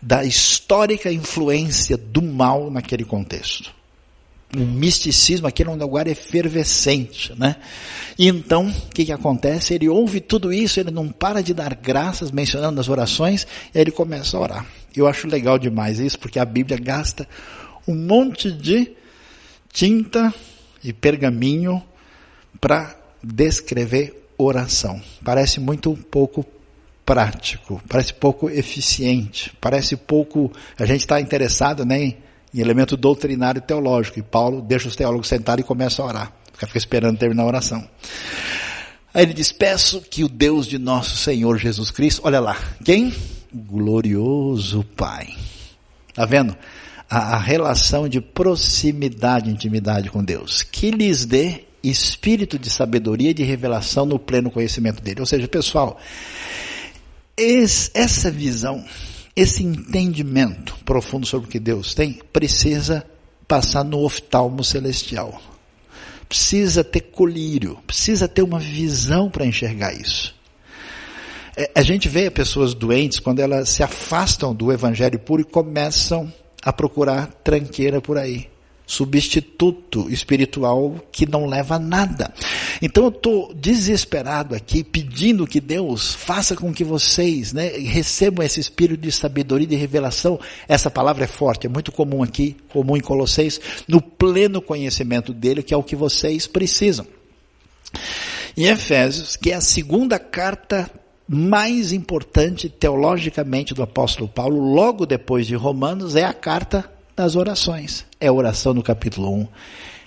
da histórica influência do mal naquele contexto. O misticismo aqui é um lugar efervescente, né? E então, o que, que acontece? Ele ouve tudo isso, ele não para de dar graças, mencionando as orações, e aí ele começa a orar. Eu acho legal demais isso, porque a Bíblia gasta um monte de tinta e pergaminho para descrever oração. Parece muito pouco prático, parece pouco eficiente, parece pouco. A gente está interessado né, em, em elemento doutrinário e teológico, e Paulo deixa os teólogos sentarem e começa a orar. Fica esperando terminar a oração. Aí ele diz: Peço que o Deus de nosso Senhor Jesus Cristo, olha lá, quem? glorioso Pai. Está vendo? A, a, relação de proximidade, intimidade com Deus. Que lhes dê espírito de sabedoria e de revelação no pleno conhecimento dele. Ou seja, pessoal, esse, essa visão, esse entendimento profundo sobre o que Deus tem, precisa passar no oftalmo celestial. Precisa ter colírio, precisa ter uma visão para enxergar isso. É, a gente vê pessoas doentes quando elas se afastam do evangelho puro e começam a procurar tranqueira por aí. Substituto espiritual que não leva a nada. Então eu estou desesperado aqui, pedindo que Deus faça com que vocês né, recebam esse espírito de sabedoria e de revelação. Essa palavra é forte, é muito comum aqui, comum em Colosseis, no pleno conhecimento dele, que é o que vocês precisam. Em Efésios, que é a segunda carta mais importante teologicamente do apóstolo Paulo, logo depois de Romanos, é a carta das orações. É a oração no capítulo 1,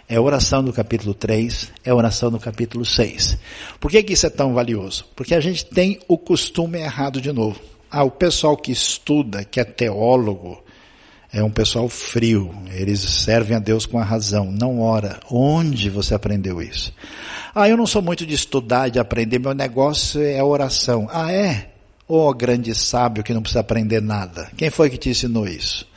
é a oração no capítulo 3, é a oração no capítulo 6. Por que, que isso é tão valioso? Porque a gente tem o costume errado de novo. Ah, o pessoal que estuda, que é teólogo, é um pessoal frio, eles servem a Deus com a razão, não ora. Onde você aprendeu isso? Ah, eu não sou muito de estudar, de aprender, meu negócio é oração. Ah, é? Ô oh, grande sábio que não precisa aprender nada. Quem foi que te ensinou isso?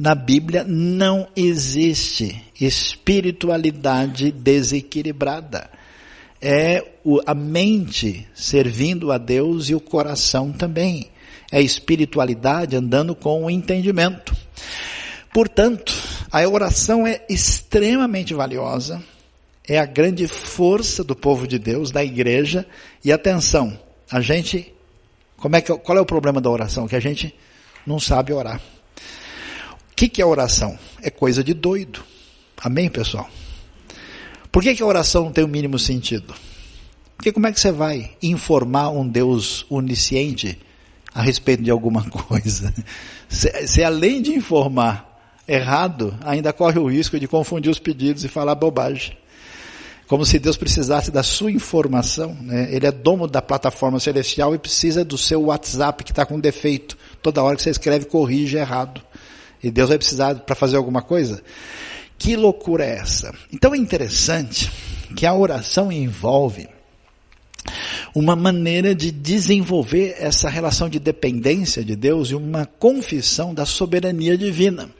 Na Bíblia não existe espiritualidade desequilibrada. É a mente servindo a Deus e o coração também é espiritualidade andando com o entendimento. Portanto, a oração é extremamente valiosa, é a grande força do povo de Deus, da igreja, e atenção, a gente, como é que, qual é o problema da oração? Que a gente não sabe orar. Que, que é oração? É coisa de doido. Amém, pessoal? Por que, que a oração não tem o mínimo sentido? Porque como é que você vai informar um Deus onisciente a respeito de alguma coisa. Se, além de informar errado, ainda corre o risco de confundir os pedidos e falar bobagem. Como se Deus precisasse da sua informação. Né? Ele é dono da plataforma celestial e precisa do seu WhatsApp que está com defeito. Toda hora que você escreve, corrige errado. E Deus vai precisar para fazer alguma coisa? Que loucura é essa? Então é interessante que a oração envolve uma maneira de desenvolver essa relação de dependência de Deus e uma confissão da soberania divina.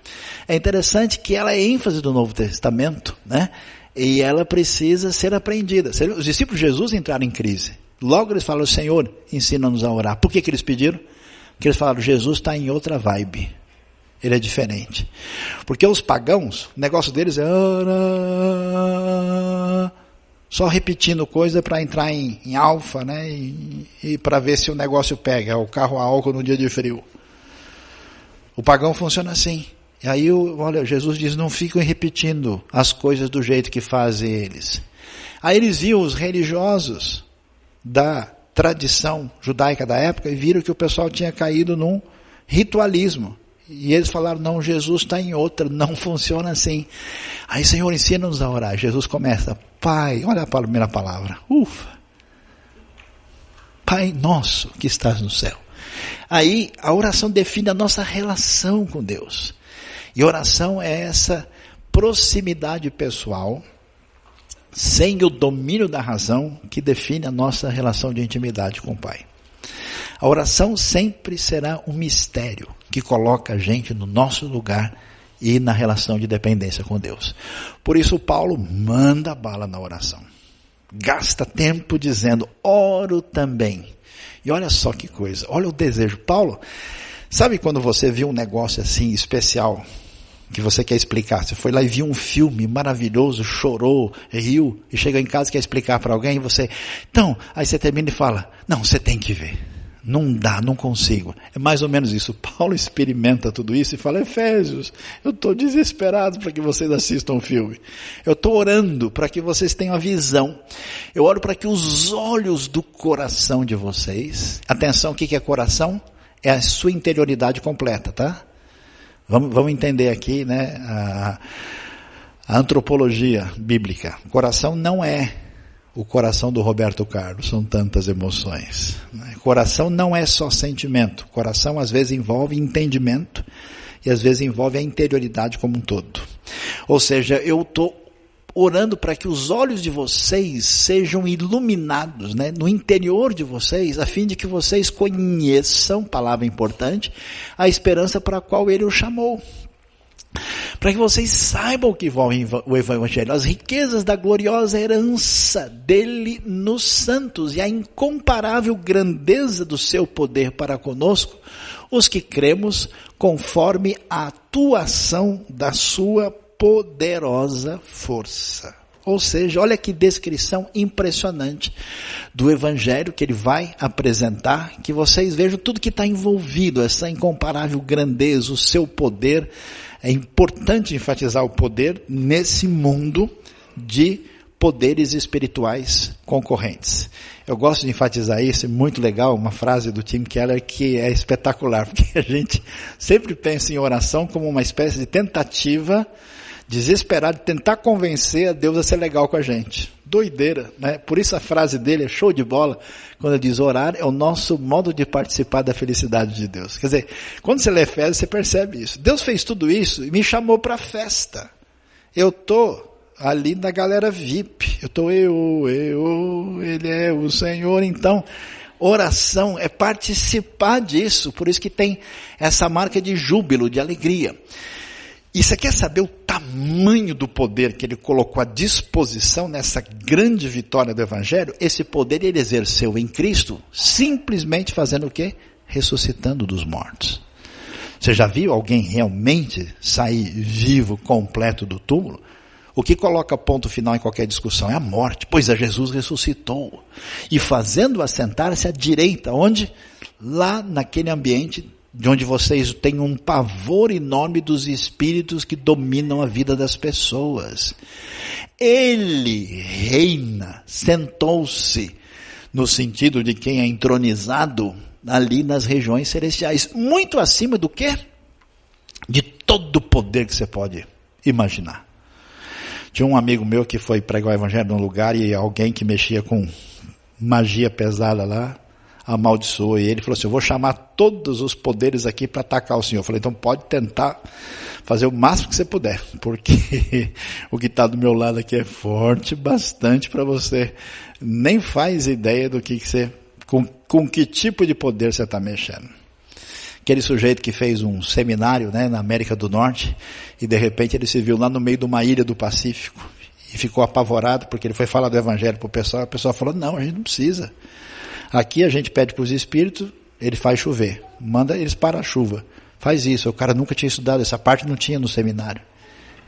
É interessante que ela é ênfase do Novo Testamento, né? E ela precisa ser aprendida. Os discípulos de Jesus entraram em crise. Logo eles falaram, Senhor, ensina-nos a orar. Por que, que eles pediram? Porque eles falaram, Jesus está em outra vibe. Ele é diferente. Porque os pagãos, o negócio deles é só repetindo coisa para entrar em, em alfa, né? E, e para ver se o negócio pega, o carro a álcool no dia de frio. O pagão funciona assim. E aí, olha, Jesus diz: não fiquem repetindo as coisas do jeito que fazem eles. Aí eles viam os religiosos da tradição judaica da época e viram que o pessoal tinha caído num ritualismo. E eles falaram: não, Jesus está em outra, não funciona assim. Aí, Senhor, ensina-nos a orar. Jesus começa: Pai, olha a primeira palavra, ufa. Pai nosso que estás no céu. Aí a oração define a nossa relação com Deus. E oração é essa proximidade pessoal, sem o domínio da razão, que define a nossa relação de intimidade com o Pai. A oração sempre será um mistério que coloca a gente no nosso lugar e na relação de dependência com Deus. Por isso Paulo manda bala na oração. Gasta tempo dizendo, oro também. E olha só que coisa, olha o desejo. Paulo, Sabe quando você viu um negócio assim especial que você quer explicar? Você foi lá e viu um filme maravilhoso, chorou, riu e chega em casa e quer explicar para alguém e você, então, aí você termina e fala, não, você tem que ver. Não dá, não consigo. É mais ou menos isso. Paulo experimenta tudo isso e fala, Efésios, eu estou desesperado para que vocês assistam o filme. Eu estou orando para que vocês tenham a visão. Eu oro para que os olhos do coração de vocês, atenção, o que é coração? é a sua interioridade completa, tá? Vamos, vamos entender aqui, né, a, a antropologia bíblica. Coração não é o coração do Roberto Carlos, são tantas emoções. Né? Coração não é só sentimento. Coração às vezes envolve entendimento e às vezes envolve a interioridade como um todo. Ou seja, eu estou orando para que os olhos de vocês sejam iluminados, né, no interior de vocês, a fim de que vocês conheçam, palavra importante, a esperança para a qual ele o chamou. Para que vocês saibam que envolve o Evangelho, as riquezas da gloriosa herança dele nos santos e a incomparável grandeza do seu poder para conosco, os que cremos conforme a atuação da sua poderosa força. Ou seja, olha que descrição impressionante do Evangelho que ele vai apresentar, que vocês vejam tudo que está envolvido, essa incomparável grandeza, o seu poder. É importante enfatizar o poder nesse mundo de poderes espirituais concorrentes. Eu gosto de enfatizar isso, é muito legal, uma frase do Tim Keller que é espetacular, porque a gente sempre pensa em oração como uma espécie de tentativa desesperado de tentar convencer a Deus a ser legal com a gente. Doideira, né? Por isso a frase dele é show de bola, quando ele diz orar é o nosso modo de participar da felicidade de Deus. Quer dizer, quando você lê Efésios, você percebe isso. Deus fez tudo isso e me chamou para festa. Eu tô ali na galera VIP. Eu tô eu, eu, ele é o Senhor, então oração é participar disso, por isso que tem essa marca de júbilo, de alegria. E você quer saber o tamanho do poder que ele colocou à disposição nessa grande vitória do Evangelho? Esse poder ele exerceu em Cristo, simplesmente fazendo o quê? Ressuscitando dos mortos. Você já viu alguém realmente sair vivo, completo do túmulo? O que coloca ponto final em qualquer discussão é a morte, pois a Jesus ressuscitou. E fazendo assentar-se à direita, onde? Lá naquele ambiente de onde vocês têm um pavor enorme dos espíritos que dominam a vida das pessoas. Ele reina, sentou-se, no sentido de quem é entronizado ali nas regiões celestiais, muito acima do que? De todo o poder que você pode imaginar. Tinha um amigo meu que foi pregar o evangelho num lugar e alguém que mexia com magia pesada lá amaldiçoou e ele falou assim: Eu vou chamar todos os poderes aqui para atacar o senhor. Eu falei: Então pode tentar fazer o máximo que você puder, porque o que está do meu lado aqui é forte bastante para você. Nem faz ideia do que, que você, com, com que tipo de poder você está mexendo. Aquele sujeito que fez um seminário né, na América do Norte e de repente ele se viu lá no meio de uma ilha do Pacífico e ficou apavorado porque ele foi falar do evangelho para o pessoal. A pessoa falou: Não, a gente não precisa. Aqui a gente pede para os espíritos, ele faz chover, manda eles para a chuva. Faz isso. O cara nunca tinha estudado, essa parte não tinha no seminário.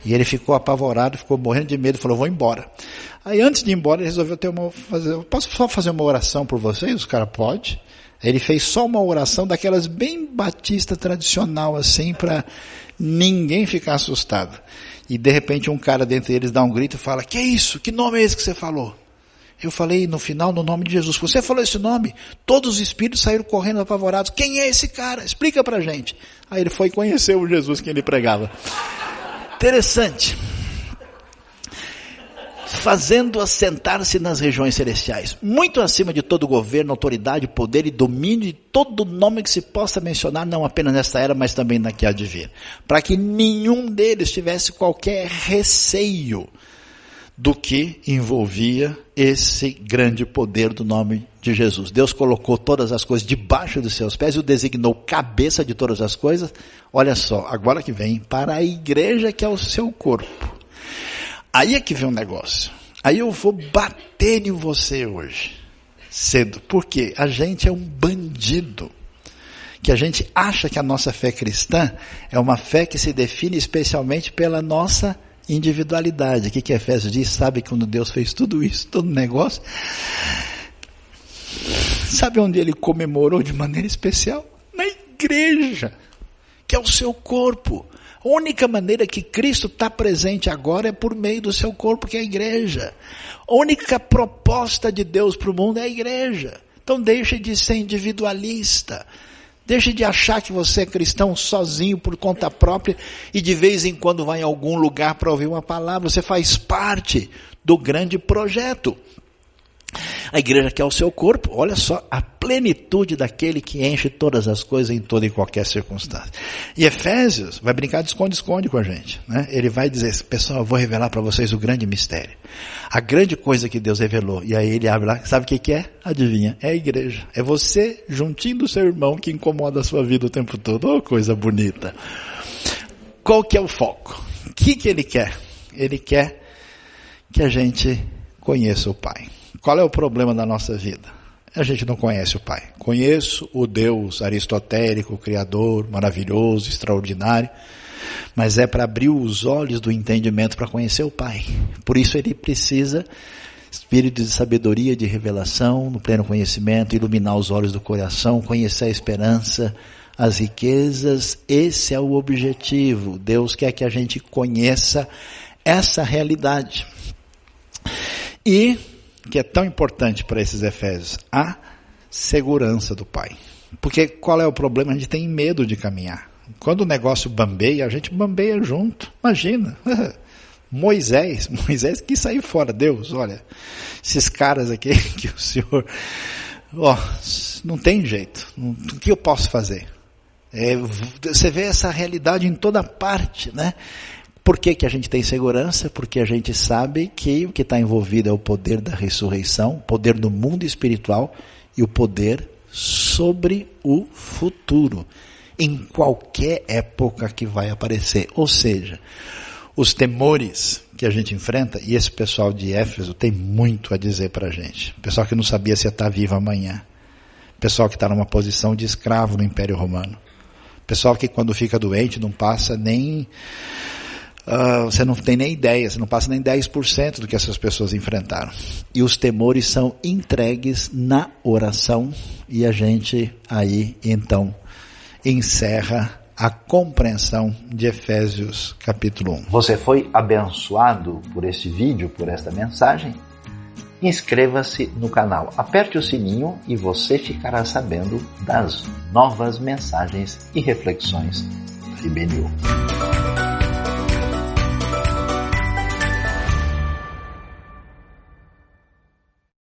E ele ficou apavorado, ficou morrendo de medo, falou, vou embora. Aí antes de ir embora, ele resolveu ter uma, fazer, posso só fazer uma oração por vocês? Os caras, pode. Ele fez só uma oração daquelas bem batista tradicional, assim, para ninguém ficar assustado. E de repente um cara dentre eles dá um grito e fala, que é isso? Que nome é esse que você falou? Eu falei no final, no nome de Jesus. Você falou esse nome? Todos os espíritos saíram correndo apavorados. Quem é esse cara? Explica pra gente. Aí ele foi conhecer o Jesus que ele pregava. Interessante. Fazendo assentar-se nas regiões celestiais, muito acima de todo governo, autoridade, poder e domínio de todo nome que se possa mencionar, não apenas nesta era, mas também na que há de vir. Para que nenhum deles tivesse qualquer receio do que envolvia esse grande poder do nome de Jesus. Deus colocou todas as coisas debaixo dos seus pés e o designou cabeça de todas as coisas. Olha só, agora que vem, para a igreja que é o seu corpo. Aí é que vem um negócio. Aí eu vou bater em você hoje, cedo, porque a gente é um bandido. Que a gente acha que a nossa fé cristã é uma fé que se define especialmente pela nossa individualidade. O que, que Efésios diz? Sabe quando Deus fez tudo isso, todo negócio? Sabe onde ele comemorou de maneira especial? Na igreja, que é o seu corpo. A única maneira que Cristo está presente agora é por meio do seu corpo, que é a igreja. A única proposta de Deus para o mundo é a igreja. Então deixe de ser individualista. Deixe de achar que você é cristão sozinho por conta própria e de vez em quando vai em algum lugar para ouvir uma palavra. Você faz parte do grande projeto. A igreja quer o seu corpo, olha só, a plenitude daquele que enche todas as coisas em toda e qualquer circunstância. E Efésios vai brincar de esconde-esconde com a gente. Né? Ele vai dizer, pessoal, eu vou revelar para vocês o grande mistério. A grande coisa que Deus revelou. E aí ele abre lá, sabe o que, que é? Adivinha? É a igreja. É você juntinho do seu irmão que incomoda a sua vida o tempo todo. Oh, coisa bonita. Qual que é o foco? O que, que ele quer? Ele quer que a gente conheça o Pai. Qual é o problema da nossa vida? A gente não conhece o Pai. Conheço o Deus aristotélico, criador, maravilhoso, extraordinário, mas é para abrir os olhos do entendimento para conhecer o Pai. Por isso ele precisa espírito de sabedoria, de revelação, no pleno conhecimento, iluminar os olhos do coração, conhecer a esperança, as riquezas. Esse é o objetivo. Deus quer que a gente conheça essa realidade. E que é tão importante para esses Efésios? A segurança do Pai. Porque qual é o problema? A gente tem medo de caminhar. Quando o negócio bambeia, a gente bambeia junto. Imagina. Moisés, Moisés quis sair fora. Deus, olha, esses caras aqui que o Senhor, ó, não tem jeito. O que eu posso fazer? É, você vê essa realidade em toda parte, né? Por que, que a gente tem segurança? Porque a gente sabe que o que está envolvido é o poder da ressurreição, o poder do mundo espiritual e o poder sobre o futuro, em qualquer época que vai aparecer. Ou seja, os temores que a gente enfrenta, e esse pessoal de Éfeso tem muito a dizer para a gente. Pessoal que não sabia se ia estar vivo amanhã. Pessoal que está numa posição de escravo no Império Romano. Pessoal que quando fica doente não passa nem Uh, você não tem nem ideia, você não passa nem 10% do que essas pessoas enfrentaram. E os temores são entregues na oração e a gente aí então encerra a compreensão de Efésios capítulo 1. Você foi abençoado por este vídeo, por esta mensagem? Inscreva-se no canal, aperte o sininho e você ficará sabendo das novas mensagens e reflexões da IBNU.